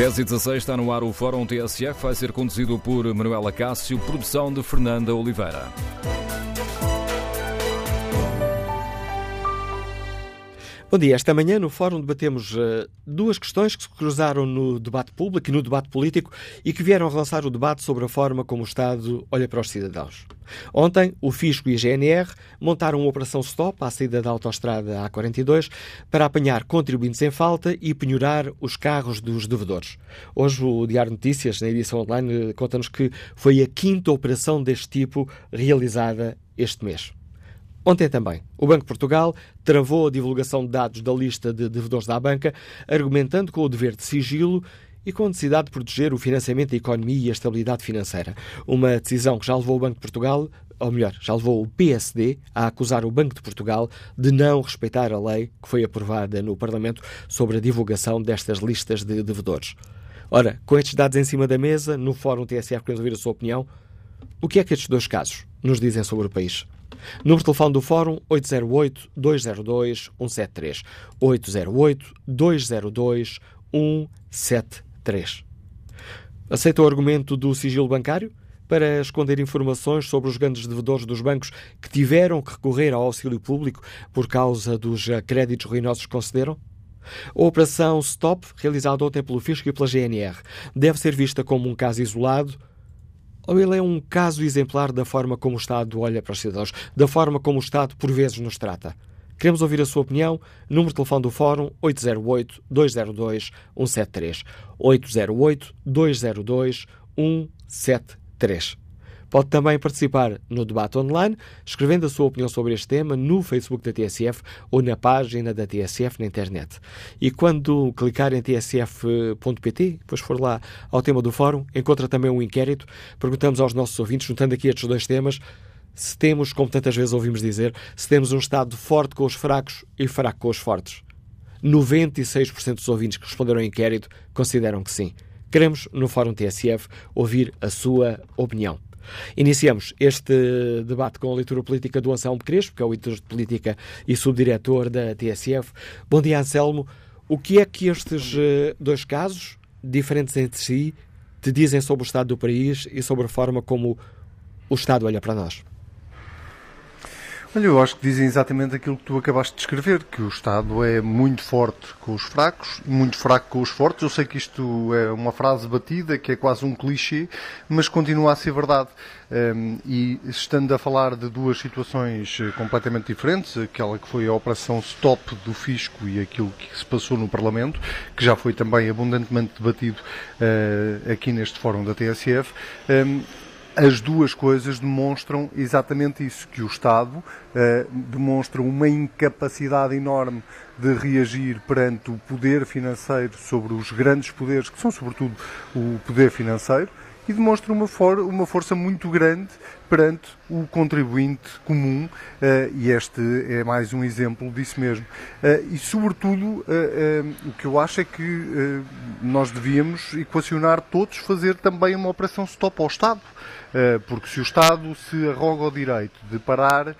10 e 16 está no ar o Fórum TSF, vai ser conduzido por Manuela Cássio, produção de Fernanda Oliveira. Bom dia. Esta manhã no Fórum debatemos uh, duas questões que se cruzaram no debate público e no debate político e que vieram relançar o debate sobre a forma como o Estado olha para os cidadãos. Ontem, o Fisco e a GNR montaram uma operação stop à saída da autoestrada A42 para apanhar contribuintes em falta e penhorar os carros dos devedores. Hoje, o Diário Notícias, na edição online, conta-nos que foi a quinta operação deste tipo realizada este mês. Ontem também, o Banco de Portugal travou a divulgação de dados da lista de devedores da banca, argumentando com o dever de sigilo e com a necessidade de proteger o financiamento da economia e a estabilidade financeira. Uma decisão que já levou o Banco de Portugal, ou melhor, já levou o PSD a acusar o Banco de Portugal de não respeitar a lei que foi aprovada no Parlamento sobre a divulgação destas listas de devedores. Ora, com estes dados em cima da mesa, no Fórum TSF queremos ouvir a sua opinião. O que é que estes dois casos nos dizem sobre o país? Número de telefone do Fórum 808-202-173. 808-202-173. Aceita o argumento do sigilo bancário para esconder informações sobre os grandes devedores dos bancos que tiveram que recorrer ao auxílio público por causa dos créditos ruinosos que concederam? A operação Stop, realizada ontem pelo Fisco e pela GNR, deve ser vista como um caso isolado ou ele é um caso exemplar da forma como o Estado olha para os cidadãos, da forma como o Estado por vezes nos trata? Queremos ouvir a sua opinião. Número de telefone do Fórum 808-202-173. 808-202-173. Pode também participar no debate online, escrevendo a sua opinião sobre este tema no Facebook da TSF ou na página da TSF na internet. E quando clicar em tsf.pt, depois for lá ao tema do fórum, encontra também um inquérito. Perguntamos aos nossos ouvintes, juntando aqui estes dois temas, se temos, como tantas vezes ouvimos dizer, se temos um Estado forte com os fracos e fraco com os fortes. 96% dos ouvintes que responderam ao inquérito consideram que sim. Queremos, no Fórum TSF, ouvir a sua opinião. Iniciamos este debate com a leitura política do Anselmo Crespo, que é o editor de política e subdiretor da TSF. Bom dia, Anselmo. O que é que estes eh, dois casos, diferentes entre si, te dizem sobre o estado do país e sobre a forma como o Estado olha para nós? Olha, eu acho que dizem exatamente aquilo que tu acabaste de descrever, que o Estado é muito forte com os fracos, muito fraco com os fortes. Eu sei que isto é uma frase batida, que é quase um clichê, mas continua a ser verdade. Um, e estando a falar de duas situações eh, completamente diferentes, aquela que foi a operação stop do fisco e aquilo que se passou no Parlamento, que já foi também abundantemente debatido uh, aqui neste fórum da TSF, um, as duas coisas demonstram exatamente isso, que o Estado uh, demonstra uma incapacidade enorme de reagir perante o poder financeiro sobre os grandes poderes, que são sobretudo o poder financeiro, e demonstra uma, for uma força muito grande perante o contribuinte comum, uh, e este é mais um exemplo disso mesmo. Uh, e, sobretudo, o que eu acho é que nós devíamos equacionar todos fazer também uma operação stop ao Estado. Porque se o Estado se arroga o direito de parar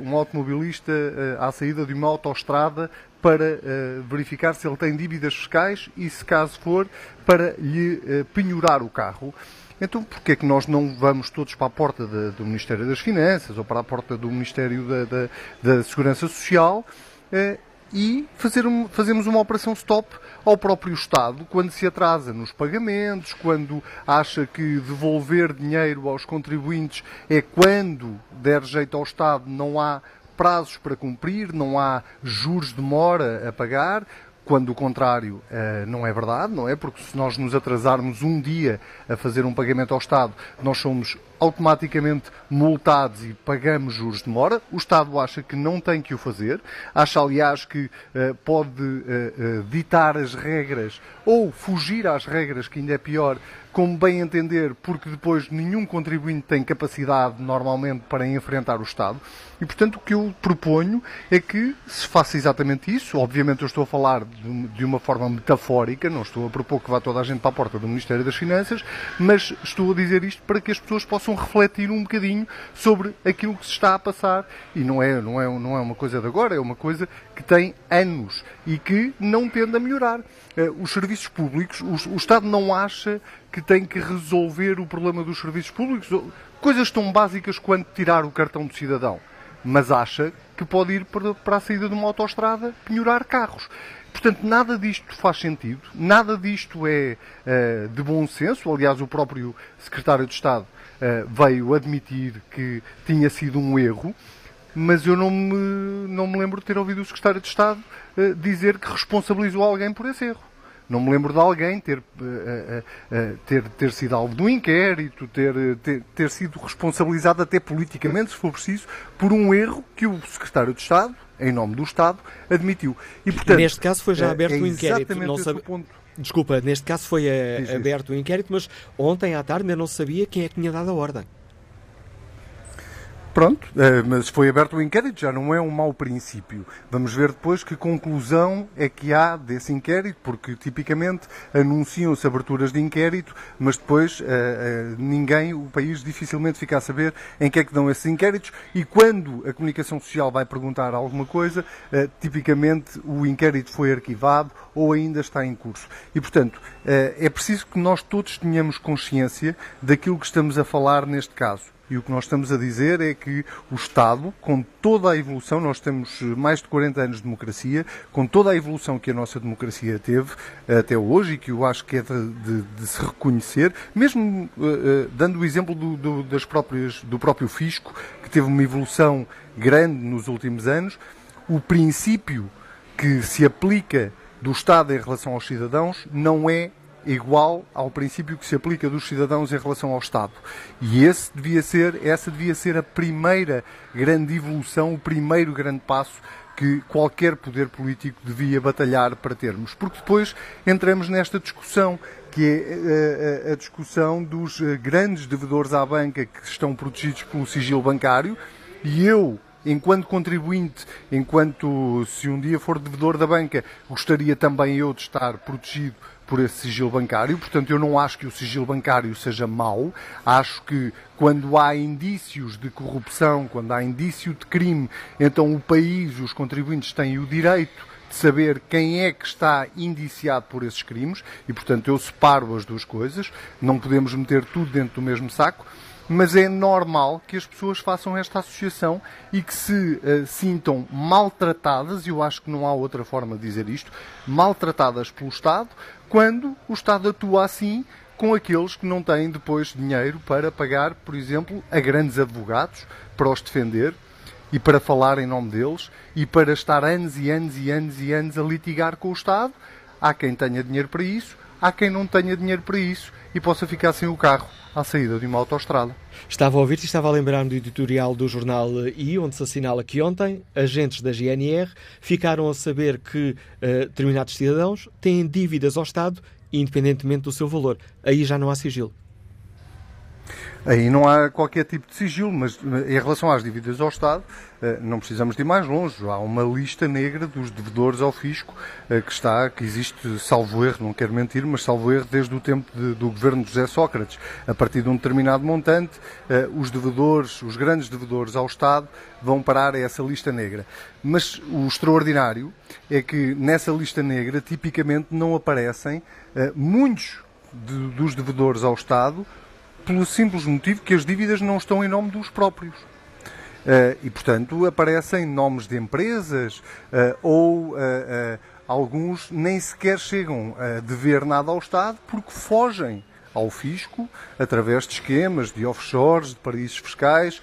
um automobilista à saída de uma autoestrada para verificar se ele tem dívidas fiscais e, se caso for, para lhe penhorar o carro, então, porquê é que nós não vamos todos para a porta de, do Ministério das Finanças ou para a porta do Ministério da, da, da Segurança Social eh, e fazer um, fazemos uma operação stop ao próprio Estado quando se atrasa nos pagamentos, quando acha que devolver dinheiro aos contribuintes é quando der jeito ao Estado, não há prazos para cumprir, não há juros de mora a pagar, quando o contrário uh, não é verdade, não é? Porque se nós nos atrasarmos um dia a fazer um pagamento ao Estado, nós somos automaticamente multados e pagamos juros de mora. O Estado acha que não tem que o fazer, acha, aliás, que uh, pode uh, ditar as regras ou fugir às regras, que ainda é pior, como bem entender, porque depois nenhum contribuinte tem capacidade normalmente para enfrentar o Estado. E, portanto, o que eu proponho é que se faça exatamente isso. Obviamente, eu estou a falar de uma forma metafórica, não estou a propor que vá toda a gente para a porta do Ministério das Finanças, mas estou a dizer isto para que as pessoas possam possam refletir um bocadinho sobre aquilo que se está a passar. E não é, não é, não é uma coisa de agora, é uma coisa que tem anos e que não tende a melhorar. Eh, os serviços públicos, o, o Estado não acha que tem que resolver o problema dos serviços públicos, coisas tão básicas quanto tirar o cartão do cidadão, mas acha que pode ir para a saída de uma autoestrada penhorar carros. Portanto, nada disto faz sentido, nada disto é uh, de bom senso. Aliás, o próprio secretário de Estado veio admitir que tinha sido um erro, mas eu não me, não me lembro de ter ouvido o secretário de Estado uh, dizer que responsabilizou alguém por esse erro. Não me lembro de alguém ter, ter, ter sido alvo de um inquérito, ter, ter, ter sido responsabilizado até politicamente, se for preciso, por um erro que o secretário de Estado, em nome do Estado, admitiu. E, portanto, neste caso foi já é, aberto o é um inquérito. Não sabe... Desculpa, neste caso foi a, aberto o inquérito, mas ontem à tarde ainda não sabia quem é que tinha dado a ordem. Pronto, eh, mas foi aberto o inquérito, já não é um mau princípio. Vamos ver depois que conclusão é que há desse inquérito, porque tipicamente anunciam-se aberturas de inquérito, mas depois uh, uh, ninguém, o país dificilmente fica a saber em que é que dão esses inquéritos e quando a comunicação social vai perguntar alguma coisa, tipicamente o inquérito foi arquivado ou ainda está em curso. E, portanto, é preciso que nós todos tenhamos consciência daquilo que estamos a falar neste caso. E o que nós estamos a dizer é que o Estado, com toda a evolução, nós temos mais de 40 anos de democracia, com toda a evolução que a nossa democracia teve até hoje e que eu acho que é de, de, de se reconhecer, mesmo uh, dando o exemplo do, do, das próprias, do próprio fisco, que teve uma evolução grande nos últimos anos, o princípio que se aplica do Estado em relação aos cidadãos não é igual ao princípio que se aplica dos cidadãos em relação ao Estado. E esse devia ser, essa devia ser a primeira grande evolução, o primeiro grande passo que qualquer poder político devia batalhar para termos. Porque depois entramos nesta discussão, que é a, eh, a, a discussão dos eh, grandes devedores à banca que estão protegidos pelo sigilo bancário, e eu enquanto contribuinte, enquanto se um dia for devedor da banca, gostaria também eu de estar protegido por esse sigilo bancário. Portanto, eu não acho que o sigilo bancário seja mau. Acho que quando há indícios de corrupção, quando há indício de crime, então o país, os contribuintes têm o direito de saber quem é que está indiciado por esses crimes e, portanto, eu separo as duas coisas. Não podemos meter tudo dentro do mesmo saco mas é normal que as pessoas façam esta associação e que se uh, sintam maltratadas, e eu acho que não há outra forma de dizer isto, maltratadas pelo Estado, quando o Estado atua assim com aqueles que não têm depois dinheiro para pagar, por exemplo, a grandes advogados para os defender e para falar em nome deles e para estar anos e anos e anos e anos a litigar com o Estado. Há quem tenha dinheiro para isso, há quem não tenha dinheiro para isso e possa ficar sem o carro à saída de uma autoestrada. Estava a ouvir-te e estava a lembrar-me do editorial do jornal I, onde se assinala que ontem agentes da GNR ficaram a saber que uh, determinados cidadãos têm dívidas ao Estado, independentemente do seu valor. Aí já não há sigilo. Aí não há qualquer tipo de sigilo, mas eh, em relação às dívidas ao Estado, eh, não precisamos de ir mais longe. Há uma lista negra dos devedores ao fisco eh, que está, que existe, salvo erro, não quero mentir, mas salvo erro desde o tempo de, do governo de José Sócrates. A partir de um determinado montante, os devedores, os grandes devedores ao Estado, vão parar a essa lista negra. Mas o extraordinário é que nessa lista negra, tipicamente, não aparecem muitos dos devedores ao Estado pelo simples motivo que as dívidas não estão em nome dos próprios. Uh, e, portanto, aparecem nomes de empresas uh, ou uh, alguns nem sequer chegam a dever nada ao Estado porque fogem ao fisco através de esquemas de offshores, de paraísos fiscais,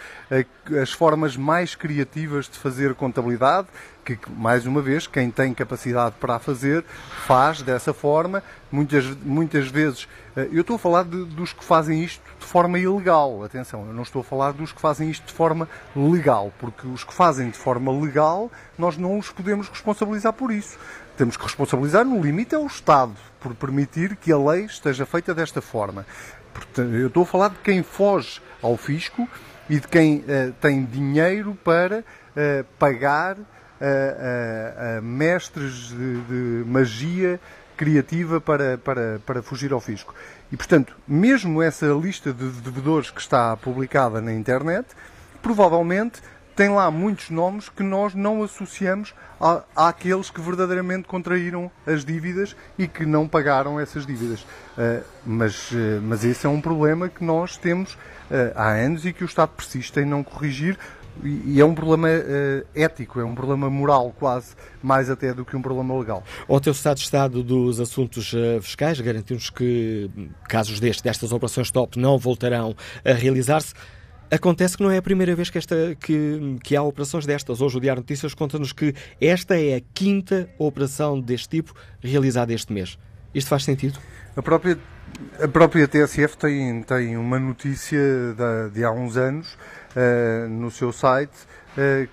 as formas mais criativas de fazer contabilidade, que, mais uma vez, quem tem capacidade para a fazer, faz dessa forma. Muitas, muitas vezes, eh, eu estou a falar de, dos que fazem isto de forma ilegal, atenção, eu não estou a falar dos que fazem isto de forma legal, porque os que fazem de forma legal, nós não os podemos responsabilizar por isso. Temos que responsabilizar, no limite, é o Estado, por permitir que a lei esteja feita desta forma. Eu estou a falar de quem foge ao fisco e de quem uh, tem dinheiro para uh, pagar uh, mestres de, de, magia criativa para, para, para fugir ao fisco. E, portanto, mesmo essa lista de devedores que está publicada na internet, provavelmente tem lá muitos nomes que nós não associamos à, àqueles que verdadeiramente contraíram as dívidas e que não pagaram essas dívidas. Uh, mas, uh, mas esse é um problema que nós temos uh, há anos e que o Estado persiste em não corrigir. E, é um problema ético, é um problema moral, quase, mais até do que um problema legal. Ontem o Estado de Estado dos Assuntos Fiscais garantiu-nos que casos destes, destas operações top, não voltarão a realizar-se. Acontece que não é a primeira vez que, esta, que, que há operações destas. Hoje o Diário Notícias conta-nos que esta é a quinta operação deste tipo realizada este mês. Isto faz sentido? A própria, a própria TSF tem, tem uma notícia de, de há uns anos uh, no seu site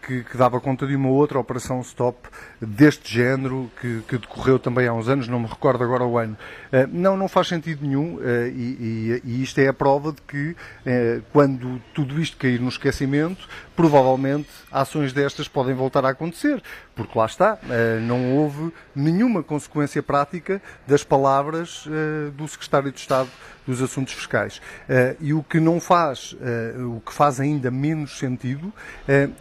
que, que, dava conta de uma outra operação stop deste género que, que, decorreu também há uns anos, não me recordo agora o ano. Uh, não, não faz sentido nenhum e, e, e, isto é a prova de que quando tudo isto cair no esquecimento, provavelmente ações destas podem voltar a acontecer, porque lá está, não houve nenhuma consequência prática das palavras do Secretário de Estado dos Assuntos Fiscais. E o que não faz, o que faz ainda menos sentido,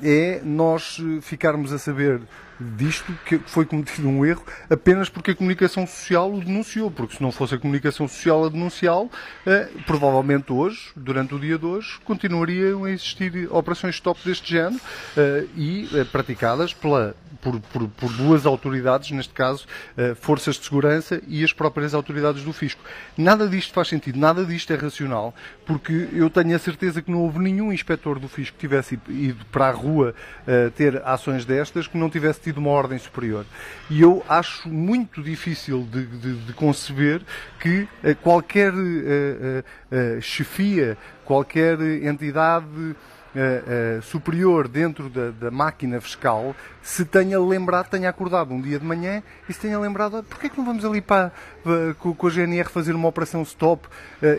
é nós ficarmos a saber disto que foi cometido um erro apenas porque a comunicação social o denunciou, porque se não fosse a comunicação social a denunciá-lo, eh, provavelmente hoje, durante o dia de hoje, continuariam a existir operações stop deste género eh, e eh, praticadas pela por, por, por, duas autoridades, neste caso, uh, forças de segurança e as próprias autoridades do fisco. Nada disto faz sentido, nada disto é racional, porque eu tenho a certeza que não houve nenhum inspetor do fisco que tivesse ido para a rua uh, ter ações destas que não tivesse tido uma ordem superior. E eu acho muito difícil de, de, de conceber que uh, qualquer chefia, qualquer entidade superior dentro da, da, máquina fiscal se tenha lembrado, tenha acordado um dia de manhã e se tenha lembrado, ah, porquê é que não vamos ali para, para com, a GNR fazer uma operação stop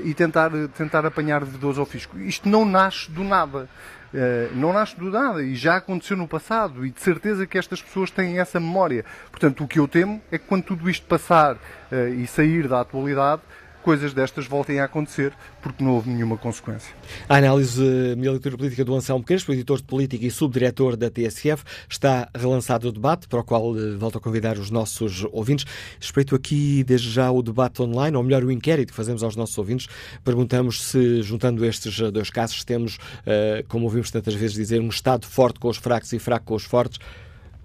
e tentar, tentar apanhar devedores ao fisco? Isto não nasce do nada. Uh, não nasce do nada e já aconteceu no passado e de certeza que estas pessoas têm essa memória. Portanto, o que eu temo é que quando tudo isto passar uh, e sair da atualidade, coisas destas voltem a acontecer, porque não houve nenhuma consequência. A análise e a leitura política do Anselmo Crespo, editor de política e subdiretor da TSF, está relançado o debate, para o qual eh, volto a convidar os nossos ouvintes. Respeito aqui, desde já, o debate online, ou melhor, o inquérito que fazemos aos nossos ouvintes. Perguntamos se, juntando estes dois casos, temos, eh, como ouvimos tantas vezes dizer, um Estado forte com os fracos e fraco com os fortes.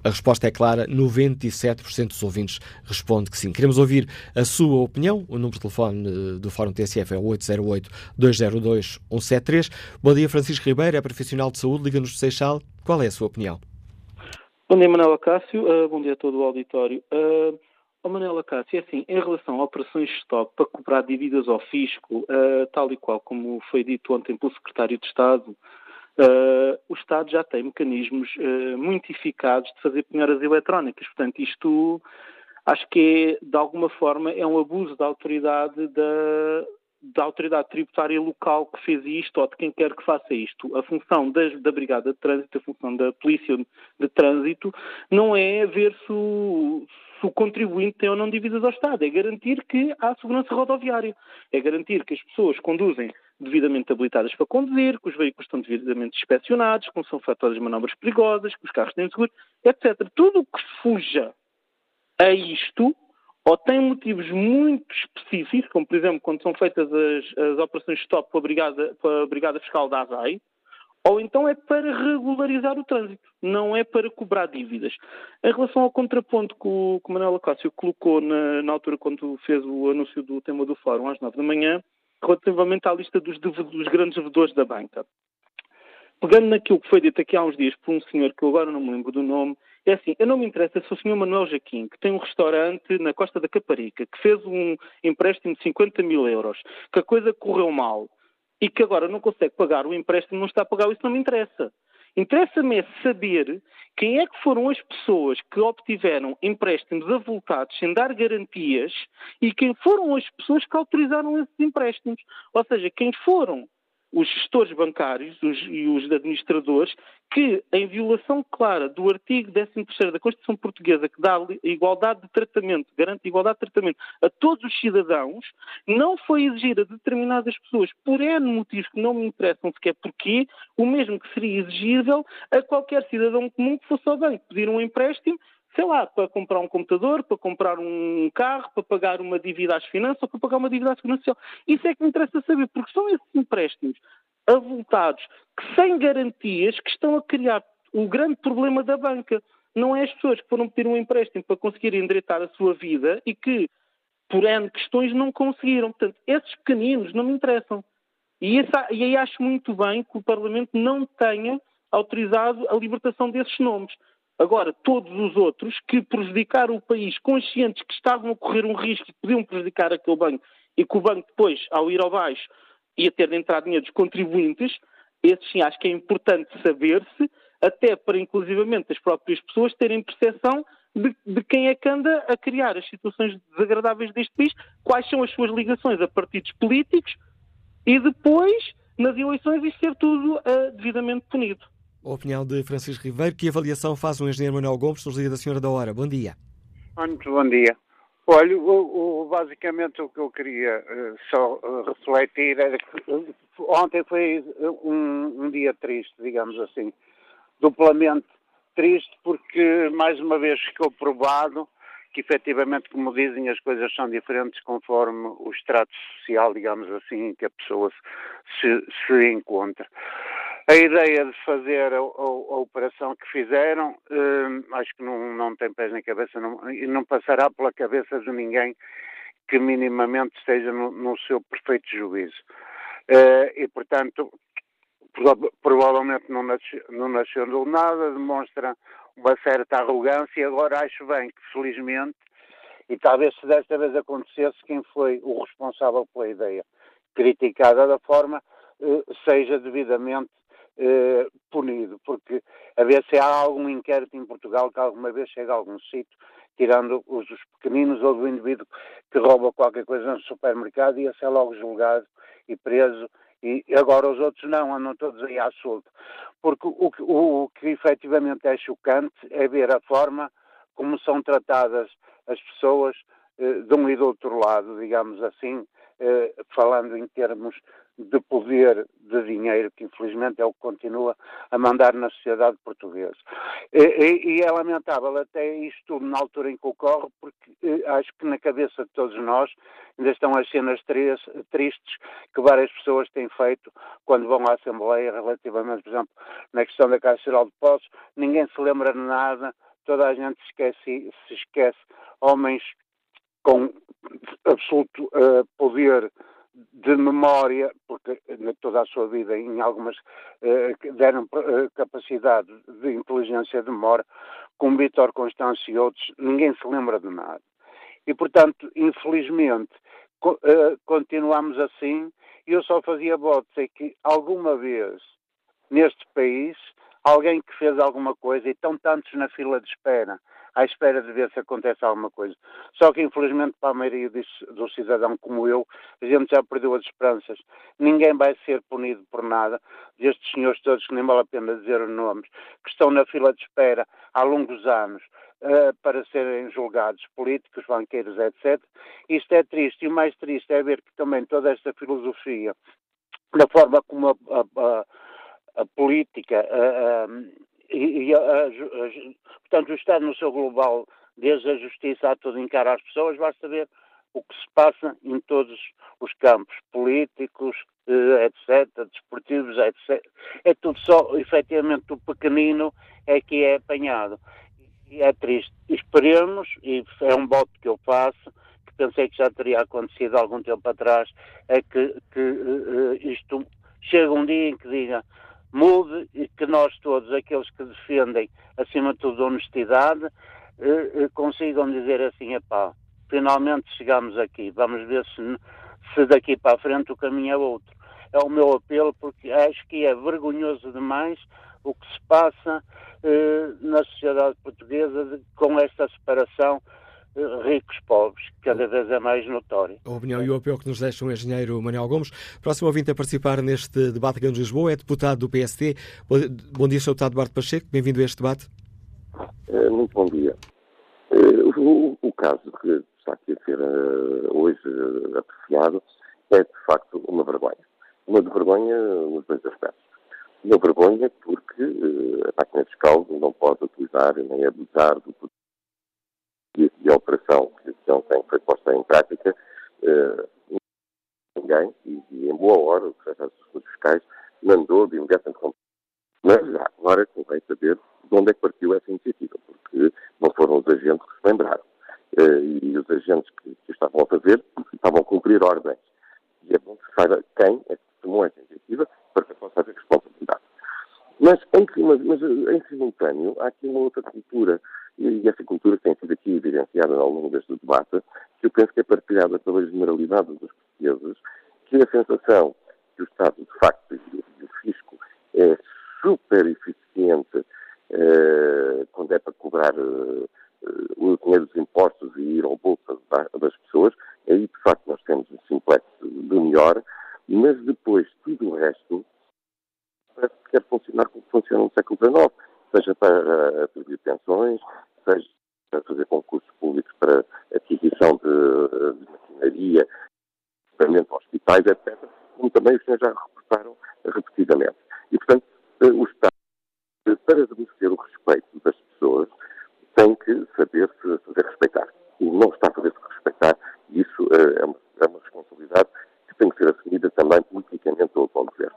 A resposta é clara, 97% dos ouvintes responde que sim. Queremos ouvir a sua opinião. O número de telefone eh, do Fórum TSF é 808-202-173. Bom dia, Francisco Ribeiro, é profissional de saúde, liga-nos do Seixal. Qual é a sua opinião? Bom dia, Manuela Cássio. Uh, bom dia a todo o auditório. Uh, oh, Manuela Cássio, é assim, em relação a operações de estoque para cobrar dívidas ao fisco, uh, tal e qual como foi dito ontem pelo Secretário de Estado, Uh, o Estado já tem mecanismos uh, muito eficazes de fazer penhoras eletrónicas. Portanto, isto acho que é, de alguma forma, é um abuso da autoridade da, da autoridade tributária local que fez isto ou de quem quer que faça isto. A função da, da Brigada de Trânsito, a função da Polícia de Trânsito, não é ver se o, se o contribuinte tem ou não dívidas ao Estado, é garantir que há segurança rodoviária, é garantir que as pessoas conduzem devidamente habilitadas para conduzir, que os veículos estão devidamente inspecionados, que não são fatores de manobras perigosas, que os carros têm seguro, etc. Tudo o que fuja a isto, ou tem motivos muito específicos, como por exemplo quando são feitas as, as operações stop pela Brigada, pela Brigada Fiscal da ASAI, ou então é para regularizar o trânsito, não é para cobrar dívidas. Em relação ao contraponto que o, que o Manuel Acácio colocou na, na, altura quando fez o anúncio do tema do fórum às nove da manhã, relativamente à lista dos, dos grandes devedores da banca. Pegando naquilo que foi dito aqui há uns dias por um senhor que eu agora não me lembro do nome, é assim, eu não me interessa se o senhor Manuel Jaquim, que tem um restaurante na Costa da Caparica, que fez um empréstimo de 50 mil euros, que a coisa correu mal e que agora não consegue pagar o empréstimo, não está a pagar, isso não me interessa. Interessa-me é saber quem é que foram as pessoas que obtiveram empréstimos avultados sem dar garantias e quem foram as pessoas que autorizaram esses empréstimos. Ou seja, quem foram os gestores bancários os, e os administradores que, em violação clara do artigo 13 da Constituição Portuguesa, que dá igualdade de tratamento, garante igualdade de tratamento a todos os cidadãos, não foi exigir a determinadas pessoas, por N motivos que não me interessam sequer porquê, o mesmo que seria exigível a qualquer cidadão comum que fosse ao banco pedir um empréstimo sei lá, para comprar um computador, para comprar um carro, para pagar uma dívida às finanças ou para pagar uma dívida à segurança social. Isso é que me interessa saber, porque são esses empréstimos avultados, que sem garantias, que estão a criar o grande problema da banca. Não é as pessoas que foram pedir um empréstimo para conseguir endireitar a sua vida e que, por N questões, não conseguiram. Portanto, esses pequeninos não me interessam. E, essa, e aí acho muito bem que o Parlamento não tenha autorizado a libertação desses nomes. Agora, todos os outros que prejudicaram o país, conscientes que estavam a correr um risco e podiam prejudicar aquele banco, e que o banco depois, ao ir ao baixo, ia ter de entrar dinheiro dos contribuintes, esses sim acho que é importante saber-se, até para inclusivamente as próprias pessoas terem percepção de, de, quem é que anda a criar as situações desagradáveis deste país, quais são as suas ligações a partidos políticos e depois, nas eleições, isto ser tudo uh, devidamente punido. A opinião de Francisco Ribeiro. Que avaliação faz o engenheiro Manuel Gomes, nos da Senhora da Hora? Bom dia. Muito bom dia. Olha, o, o, basicamente o que eu queria uh, só uh, refletir era que uh, ontem foi um, um, dia triste, digamos assim. Duplamente triste porque mais uma vez ficou provado que efetivamente, como dizem, as coisas são diferentes conforme o extrato social, digamos assim, em que a pessoa se, se encontra. A ideia de fazer a, a, a operação que fizeram, hum, acho que não, não tem pés nem cabeça não, e não passará pela cabeça de ninguém que minimamente esteja no, no seu perfeito juízo. Uh, e, portanto, provavelmente não nasceu, não nasceu do nada, demonstra uma certa arrogância. Agora acho bem que, felizmente, e talvez se desta vez acontecesse, quem foi o responsável pela ideia criticada da forma, uh, seja devidamente eh, punido, porque a ver se há algum inquérito em Portugal que alguma vez chega a algum sítio, tirando os, os pequeninos ou do indivíduo que rouba qualquer coisa no supermercado e esse é logo julgado e preso e agora os outros não, andam todos aí à solta. Porque o, o, o que efetivamente é chocante é ver a forma como são tratadas as pessoas eh, de um e do outro lado, digamos assim, eh, falando em termos de poder de dinheiro, que infelizmente é o que continua a mandar na sociedade portuguesa. E, e, e é lamentável até isto tudo na altura em que ocorre, porque eh, acho que na cabeça de todos nós ainda estão as cenas tristes que várias pessoas têm feito quando vão à Assembleia relativamente, por exemplo, na questão da Caixa Geral de Postos, ninguém se lembra de nada, toda a gente se esquece, se esquece homens com absoluto uh, poder de memória, porque toda a sua vida em algumas uh, deram uh, capacidade de inteligência de memória, como Vítor Constâncio e outros, ninguém se lembra de nada. E, portanto, infelizmente, uh, continuamos assim, eu só fazia votos é que alguma vez neste país alguém que fez alguma coisa e estão tantos na fila de espera à espera de ver se acontece alguma coisa. Só que, infelizmente, para a maioria do cidadão como eu, a gente já perdeu as esperanças. Ninguém vai ser punido por nada. Destes senhores todos, que nem vale a pena dizer os nomes, que estão na fila de espera há longos anos uh, para serem julgados, políticos, banqueiros, etc. Isto é triste. E o mais triste é ver que também toda esta filosofia, da forma como a, a, a a política, a, e, e a, a, portanto, o Estado no seu global, desde a justiça a tudo encara as pessoas, basta ver o que se passa em todos os campos, políticos, eh, etc., desportivos, etc. É tudo só, efetivamente, o pequenino é que é apanhado. E é triste. Esperemos, e é um voto que eu faço, que pensei que já teria acontecido algum tempo atrás, é que, que uh, isto chega um dia em que diga mude e que nós todos, aqueles que defendem, acima de tudo, a honestidade, eh, eh, consigam dizer assim, epá, finalmente chegamos aqui, vamos ver se, se daqui para a frente o caminho é outro. É o meu apelo porque acho que é vergonhoso demais o que se passa eh, na sociedade portuguesa de, com esta separação eh, ricos-pobres, que cada vez é mais notório. A opinião e o apelo que nos deixa o engenheiro Manuel Gomes. Próximo ouvinte a participar neste debate aqui de Lisboa é deputado do PSD. Bom dia, Sr. Deputado Duarte Pacheco. Bem-vindo a este debate. Eh, muito bom dia. Eh, o, o caso que está aqui a ser uh, hoje uh, apreciado é, de facto, uma vergonha. Uma vergonha nos dois aspectos. Uma vergonha porque uh, a máquina fiscal não pode utilizar nem abusar do poder e a operação que ontem foi posta em prática, ninguém, e, e, em boa hora, o Secretário dos Fiscais mandou de imediato Mas já, agora convém saber de onde é que partiu essa iniciativa, porque não foram os agentes que se lembraram. Uh, e os agentes que, que estavam a fazer estavam a cumprir ordens. E é bom que saiba quem é que tomou essa iniciativa para que possa haver responsabilidade. Mas em, mas, mas, em simultâneo, há aqui uma outra cultura, e essa cultura tem sido aqui evidenciada ao longo deste debate, que eu penso que é partilhada pela generalidade dos portugueses, que a sensação que o Estado, de facto, e o fisco é super eficiente eh, quando é para cobrar eh, o dinheiro dos impostos e ir ao bolso das pessoas, aí de facto nós temos um simplex do melhor, mas depois tudo o resto que quer funcionar como funciona no século XIX, seja para atribuir pensões, seja para fazer concursos públicos para aquisição de, de maquinaria, equipamento hospitais, etc., como também os senhores já reportaram repetidamente. E, portanto, o Estado para merecer o respeito das pessoas, tem que saber se fazer respeitar. E não está a fazer-se respeitar. E isso é, uma, é, uma, responsabilidade que tem que ser assumida também politicamente pelo governo.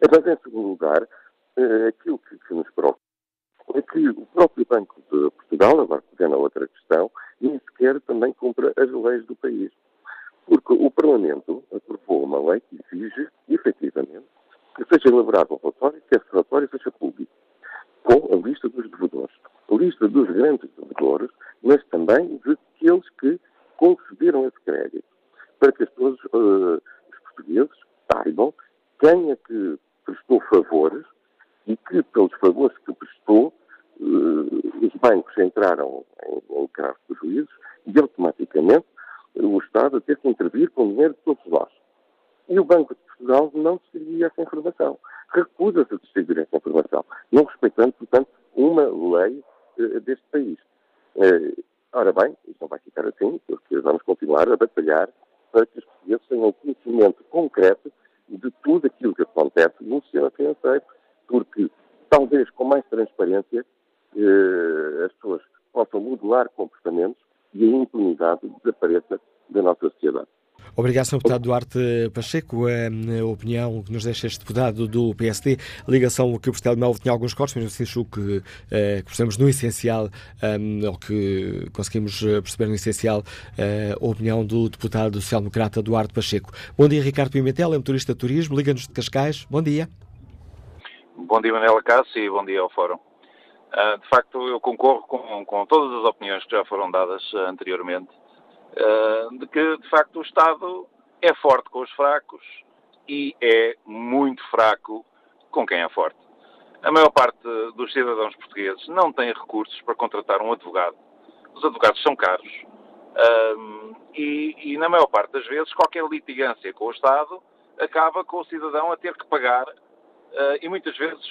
Mas, em segundo lugar, uh, aquilo que, que nos preocupa é que o próprio Banco de Portugal, agora pegando a outra questão, nem sequer também cumpra as leis do país. Porque o Parlamento aprovou uma lei que exige, efetivamente, que seja elaborado um relatório, que esse relatório seja público com a lista dos devedores. A lista dos grandes devedores, mas também daqueles que concederam esse crédito. Para que pessoas, uh, os portugueses saibam quem é que prestou favores e que, pelos favores que prestou, uh, os bancos entraram em, em dos juízes e automaticamente o Estado teve que intervir com o dinheiro de todos nós. E o Banco de Portugal não distribuía essa informação. Recusa-se a distribuir essa informação, não respeitando, portanto, uma lei uh, deste país. Uh, ora bem, isso não vai ficar assim, porque vamos continuar a batalhar para que os portugueses tenham conhecimento concreto de tudo aquilo que acontece no sistema financeiro, porque talvez com mais transparência uh, as pessoas possam modular comportamentos e a impunidade desapareça da nossa sociedade. Obrigado, Sr. Deputado Duarte Pacheco. A opinião que nos deixa este deputado do PSD, a ligação que o Portel de Melo tinha alguns cortes, mas eu acho que, eh, no essencial, um, ou que conseguimos eh, perceber no essencial, uh, a opinião do deputado social-democrata Duarte Pacheco. Bom dia, Ricardo Pimentel, é motorista de turismo, liga-nos de Cascais. Bom dia. Bom dia, Manela Cássio, e bom dia ao Fórum. Uh, de facto, eu concorro com, com todas as opiniões que já foram dadas uh, anteriormente eh, de que, de facto, o Estado é forte com os fracos e é muito fraco com quem é forte. A maior parte dos cidadãos portugueses não tem recursos para contratar um advogado. Os advogados são caros. Um, e, e, na maior parte das vezes, qualquer litigância com o Estado acaba com o cidadão a ter que pagar. Uh, e muitas vezes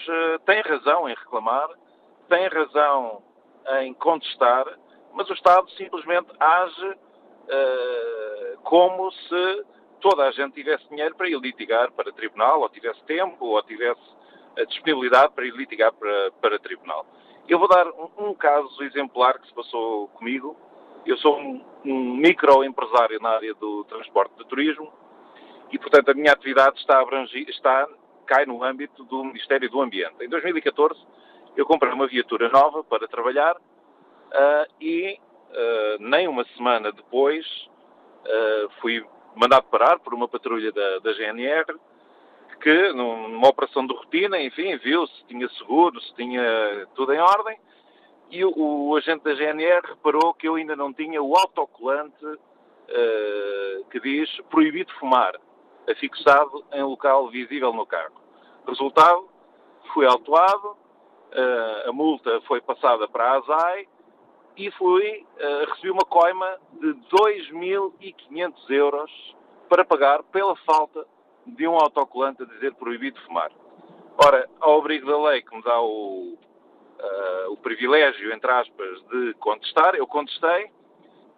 tem razão em reclamar, tem razão em contestar, mas o Estado simplesmente age uh, como se toda a gente tivesse dinheiro para ir litigar para tribunal, ou tivesse tempo, ou tivesse a disponibilidade para ir litigar para, para tribunal. Eu vou dar um, um, caso exemplar que se passou comigo. Eu sou um, um microempresário na área do transporte de turismo e, portanto, a minha atividade está, abrangi, está cai no âmbito do Ministério do Ambiente. Em 2014, eu comprei uma viatura nova para trabalhar uh, e uh, nem uma semana depois, uh, fui mandado parar por uma patrulha da, da GNR, que numa operação de rotina, enfim, viu se tinha seguro, se tinha tudo em ordem, e o, o agente da GNR reparou que eu ainda não tinha o autocolante uh, que diz proibido fumar, afixado em local visível no carro. Resultado, fui autuado, uh, a multa foi passada para a ASAI e fui, uh, recebi uma coima de 2.500 euros para pagar pela falta de um autocolante a dizer proibido fumar. Ora, ao abrigo da lei que me dá o, uh, o privilégio, entre aspas, de contestar, eu contestei,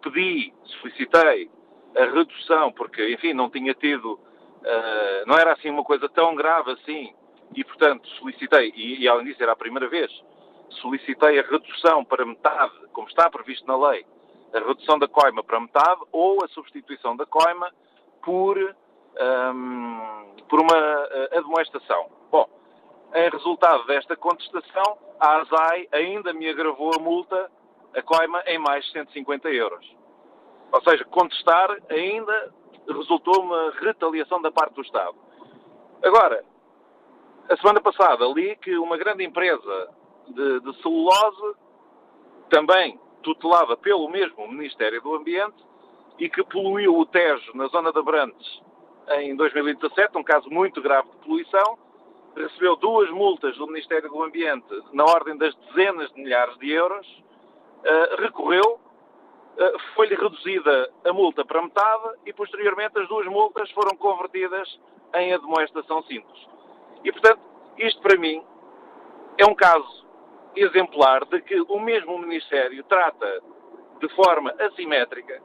pedi, solicitei a redução, porque, enfim, não tinha tido, uh, não era assim uma coisa tão grave assim, e, portanto, solicitei, e, e além disso era a primeira vez, solicitei a redução para metade, como está previsto na lei, a redução da coima para metade ou a substituição da coima por, um, por uma uh, admoestação. Bom, em resultado desta contestação, a ASAI ainda me agravou a multa, a coima, em mais 150 euros. Ou seja, contestar ainda resultou uma retaliação da parte do Estado. Agora, a semana passada li que uma grande empresa de, de celulose, também tutelada pelo mesmo Ministério do Ambiente, e que poluiu o Tejo na zona de Abrantes em 2017, um caso muito grave de poluição, recebeu duas multas do Ministério do Ambiente na ordem das dezenas de milhares de euros, uh, recorreu, uh, foi-lhe reduzida a multa para metade e, posteriormente, as duas multas foram convertidas em admoestação simples. E, portanto, isto para mim é um caso exemplar de que o mesmo Ministério trata de forma assimétrica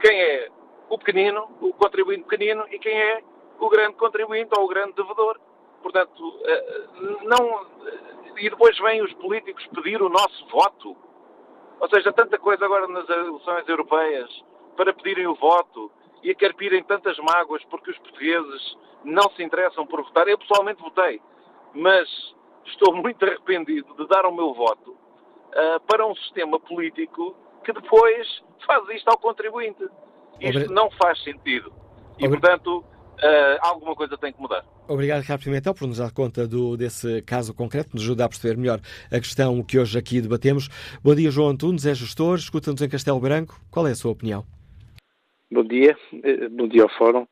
quem é o pequenino, o contribuinte pequenino e quem é o grande contribuinte ou o grande devedor. Portanto, eh, não. E depois vêm os políticos pedir o nosso voto. Ou seja, tanta coisa agora nas eleições europeias para pedirem o voto e a carpirem tantas mágoas porque os portugueses não se interessam por votar. Eu pessoalmente votei, mas estou muito arrependido de dar o meu voto uh, para um sistema político que depois faz isto ao contribuinte. Isto Obri... não faz sentido. E, Obri... portanto, uh, alguma coisa tem que mudar. Obrigado, Ricardo Pimentel, por nos dar conta do, desse caso concreto, nos ajudar a perceber melhor a questão que hoje aqui debatemos. Bom dia, João Antunes, é gestor, escuta-nos em Castelo Branco. Qual é a sua opinião? Bom dia, eh, bom dia ao Fórum.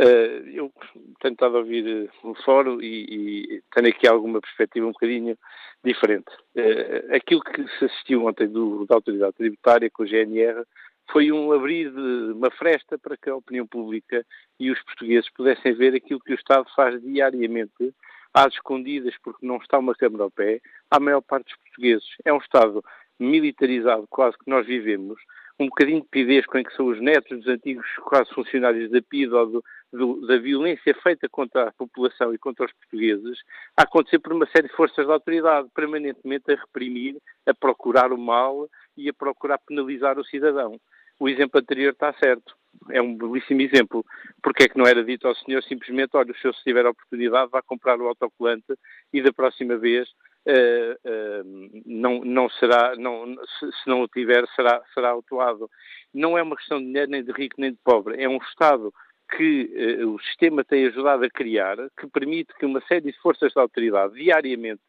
Uh, eu tenho estado a ouvir o fórum e, e, tenho aqui alguma perspectiva um bocadinho diferente. Uh, aquilo que se assistiu ontem do, da autoridade tributária com o GNR foi um abrir de uma fresta para que a opinião pública e os portugueses pudessem ver aquilo que o Estado faz diariamente às escondidas, porque não está uma câmara ao pé, à maior parte dos portugueses. É um Estado militarizado, quase que nós vivemos, um bocadinho de pidez com que são os netos dos antigos quase funcionários da PID ou do, do, da violência feita contra a população e contra os portugueses a acontecer por uma série de forças de autoridade, permanentemente a reprimir, a procurar o mal e a procurar penalizar o cidadão. O exemplo anterior está certo. É um belíssimo exemplo. Porque é que não era dito ao senhor simplesmente, olha, o senhor se tiver a oportunidade vá comprar o autocolante e da próxima vez Uh, uh, não, não será, não, se, se, não o tiver, será, será autuado. Não é uma questão de dinheiro, nem de rico, nem de pobre. É um Estado que uh, o sistema tem ajudado a criar, que permite que uma série de forças de autoridade diariamente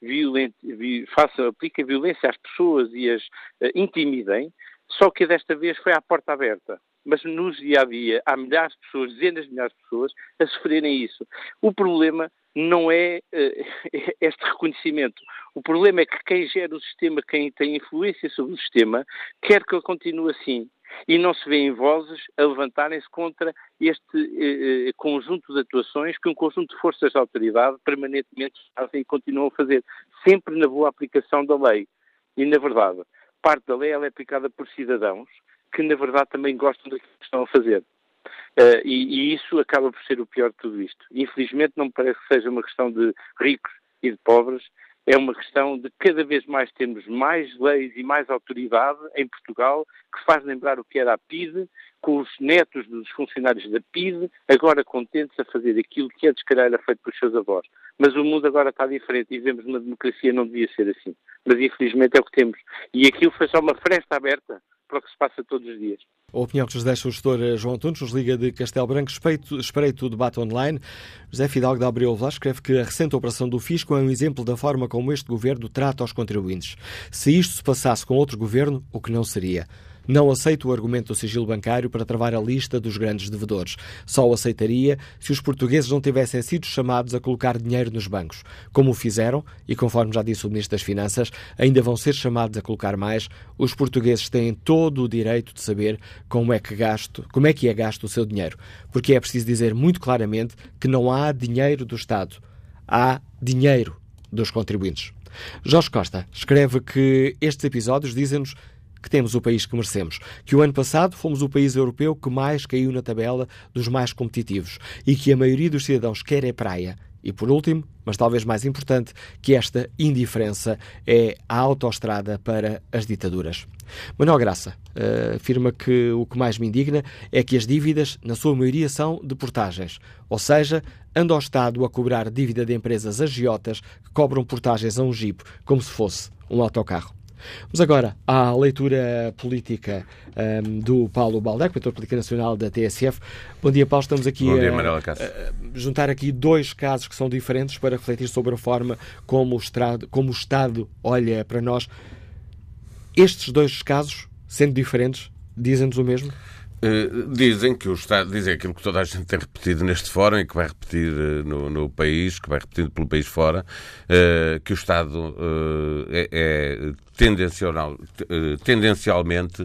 vi, faça, apliquem violência às pessoas e as intimidem, só que desta vez foi à porta aberta mas nos dia a dia há milhares de pessoas, dezenas de milhares de pessoas a sofrerem isso. O problema não é uh, este reconhecimento. O problema é que quem gera o sistema, quem tem influência sobre o sistema, quer que ele continue assim. E não se vêem vozes a levantarem-se contra este uh, conjunto de atuações que um conjunto de forças de autoridade permanentemente fazem e continuam a fazer, sempre na boa aplicação da lei. E, na verdade, parte da lei é aplicada por cidadãos que, na verdade, também gostam daquilo que estão a fazer. Uh, e, e, isso acaba por ser o pior de tudo isto. Infelizmente, não me parece que seja uma questão de ricos e de pobres, é uma questão de cada vez mais termos mais leis e mais autoridade em Portugal, que faz lembrar o que era a PIDE, com os netos dos funcionários da PIDE, agora contentes a fazer aquilo que antes, calhar, era feito pelos seus avós. Mas o mundo agora está diferente e vemos uma democracia não devia ser assim. Mas infelizmente é o que temos. E aquilo foi só uma fresta aberta para o que se passa todos os dias. A opinião que nos deixa o gestor eh, João Tunes, nos liga de Castelo Branco, espreito, o debate online. José Fidalgo da Abreu Vlas escreve que a recente operação do Fisco é um exemplo da forma como este governo trata os contribuintes. Se isto se passasse com outro governo, o que não seria? Não aceito o argumento do sigilo bancário para travar a lista dos grandes devedores. Só o aceitaria se os portugueses não tivessem sido chamados a colocar dinheiro nos bancos, como o fizeram, e conforme já disse o Ministro das Finanças, ainda vão ser chamados a colocar mais. Os portugueses têm todo o direito de saber como é que gasto, como é que é gasto o seu dinheiro, porque é preciso dizer muito claramente que não há dinheiro do Estado, há dinheiro dos contribuintes. Jorge Costa escreve que estes episódios dizem-nos que temos o país que merecemos, que o ano passado fomos o país europeu que mais caiu na tabela dos mais competitivos e que a maioria dos cidadãos quer é praia. E por último, mas talvez mais importante, que esta indiferença é a autoestrada para as ditaduras. Manuel Graça uh, afirma que o que mais me indigna é que as dívidas, na sua maioria, são de portagens, ou seja, anda o Estado a cobrar dívida de empresas agiotas que cobram portagens a um jipe, como se fosse um autocarro. Vamos agora à leitura política um, do Paulo Baldeco, leitor política nacional da TSF. Bom dia, Paulo. Estamos aqui dia, a, a, juntar aqui dois casos que são diferentes para refletir sobre a forma como o Estado, como o Estado olha para nós. Estes dois casos, sendo diferentes, dizem-nos o mesmo? Uh, dizem que o Estado, dizem aquilo que toda a gente tem repetido neste fórum e que vai repetir uh, no, no, país, que vai repetindo pelo país fora, uh, que o Estado é, é tendencial, tendencialmente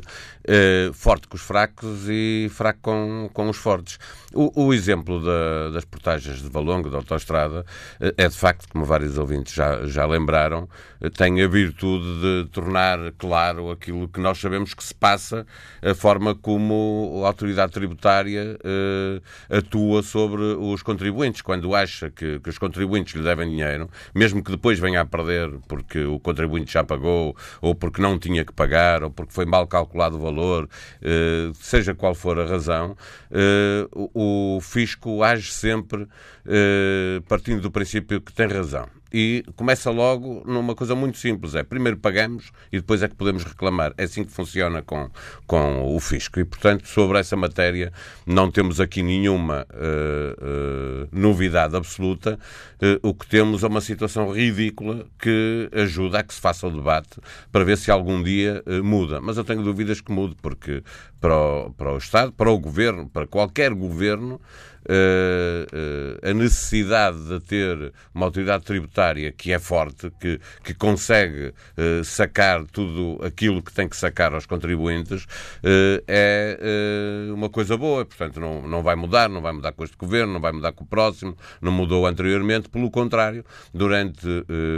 forte com os fracos e fraco com, com os fortes. O, o exemplo da, das portagens de Valongo, da autoestrada, é de facto, como vários ouvintes já, já lembraram, tem a virtude de tornar claro aquilo que nós sabemos que se passa, a forma como a autoridade tributária atua sobre os contribuintes. Quando acha que, que os contribuintes lhe devem dinheiro, mesmo que depois venha a perder porque o contribuinte já pagou ou porque não tinha que pagar, ou porque foi mal calculado o valor, eh, seja qual for a razão, eh, o fisco age sempre eh, partindo do princípio que tem razão e começa logo numa coisa muito simples: é primeiro pagamos e depois é que podemos reclamar. É assim que funciona com, com o fisco. E, portanto, sobre essa matéria não temos aqui nenhuma uh, uh, novidade absoluta. Uh, o que temos é uma situação ridícula que ajuda a que se faça o debate para ver se algum dia muda. Mas eu tenho dúvidas que mude, porque para o, para o Estado, para o Governo, para qualquer Governo, Uh, uh, a necessidade de ter uma autoridade tributária que é forte, que, que consegue uh, sacar tudo aquilo que tem que sacar aos contribuintes, é uma coisa boa. Portanto, não, não vai mudar, não vai mudar com este governo, não vai mudar com o próximo, não mudou anteriormente. Pelo contrário, durante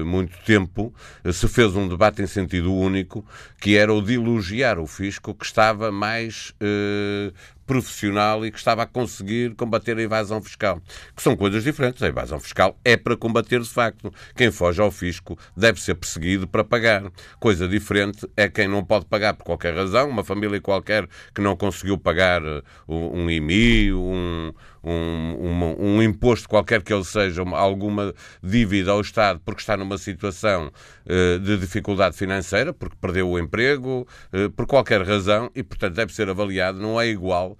muito tempo se fez um debate em sentido único, que era o de elogiar o fisco, que estava mais mais eh, profissional e que estava a conseguir combater a evasão fiscal. Que são coisas diferentes. A evasão fiscal é para combater de facto. Quem foge ao fisco deve ser perseguido para pagar. Coisa diferente é quem não pode pagar por qualquer razão, uma família qualquer que não conseguiu pagar um IMI, um, um, um, um, imposto qualquer que ele seja, alguma dívida ao Estado porque está numa situação uh, de dificuldade financeira, porque perdeu o emprego, uh, por qualquer razão, e portanto deve ser avaliado, não é igual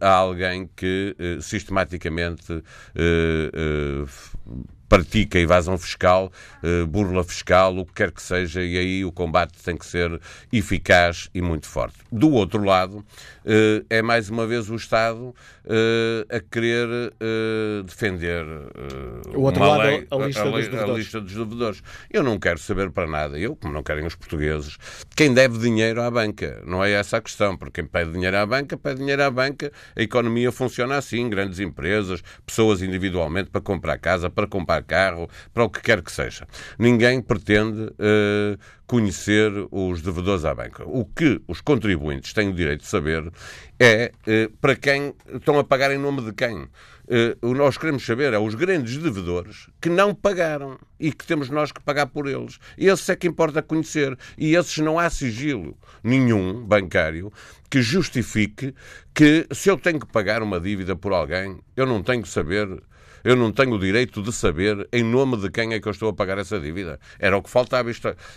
a alguém que sistematicamente pratica evasão fiscal, eh, burla fiscal, o que quer que seja, e aí o combate tem que ser eficaz e muito forte. Do outro lado, eh, é mais uma vez o Estado eh, a querer defender o outro lado, lei, a, lista a, a, a, lista dos devedores. Eu não quero saber para nada, eu, como não querem os portugueses, quem deve dinheiro à banca. Não é essa a questão, porque quem pede dinheiro à banca, pede dinheiro à banca, a economia funciona assim, grandes empresas, pessoas individualmente para comprar casa, para comprar carro, para o que quer que seja. Ninguém pretende uh, conhecer os devedores à banca. O que os contribuintes têm o direito de saber é uh, para quem estão a pagar em nome de quem. Uh, o nós queremos saber é os grandes devedores que não pagaram e que temos nós que pagar por eles. Esses é que importa conhecer. E esses não há sigilo nenhum bancário que justifique que se eu tenho que pagar uma dívida por alguém, eu não tenho que saber eu não tenho o direito de saber em nome de quem é que eu estou a pagar essa dívida. Era o que faltava.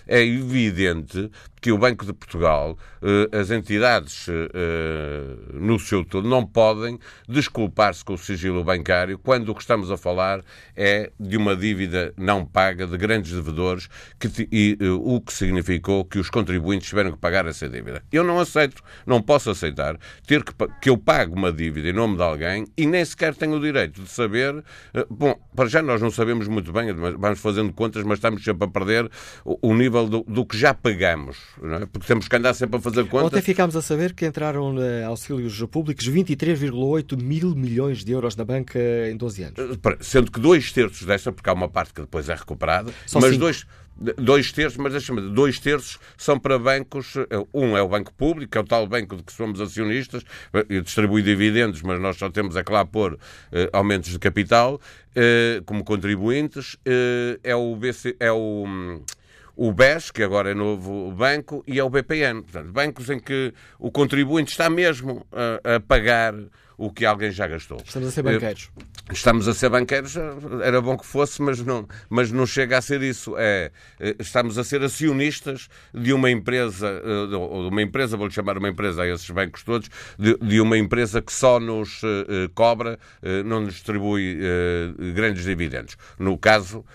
É evidente que o Banco de Portugal, eh, as entidades eh, no seu todo, não podem desculpar-se com o sigilo bancário quando o que estamos a falar é de uma dívida não paga de grandes devedores que, e eh, o que significou que os contribuintes tiveram que pagar essa dívida. Eu não aceito, não posso aceitar ter que, que eu pague uma dívida em nome de alguém e nem sequer tenho o direito de saber. Bom, para já nós não sabemos muito bem, vamos fazendo contas, mas estamos sempre a perder o, o nível do, do que já pagamos é? porque temos que andar sempre a fazer contas. Ontem ficámos a saber que entraram uh, auxílios públicos 23,8 mil milhões de euros na banca em 12 anos. Eh, sendo que dois terços desta, porque há uma parte que depois é recuperada, Só mas cinco. dois. Dois terços, mas deixa-me dois terços são para bancos. Eh, um é o banco público, é o tal banco de que somos acionistas, e distribui dividendos, mas nós só temos é que lá pôr aumentos de capital como contribuintes. É o BC, é o. O BES, que agora é novo banco, e é o BPN. Portanto, bancos em que o contribuinte está mesmo a, a pagar o que alguém já gastou. Estamos a ser banqueiros. Estamos a ser banqueiros, era bom que fosse, mas não, mas não chega a ser isso. É, eh, estamos a ser acionistas de uma empresa, eh, de uma empresa, vou-lhe chamar uma empresa a esses bancos todos, de, de uma empresa que só nos cobra, não nos distribui grandes dividendos. No caso,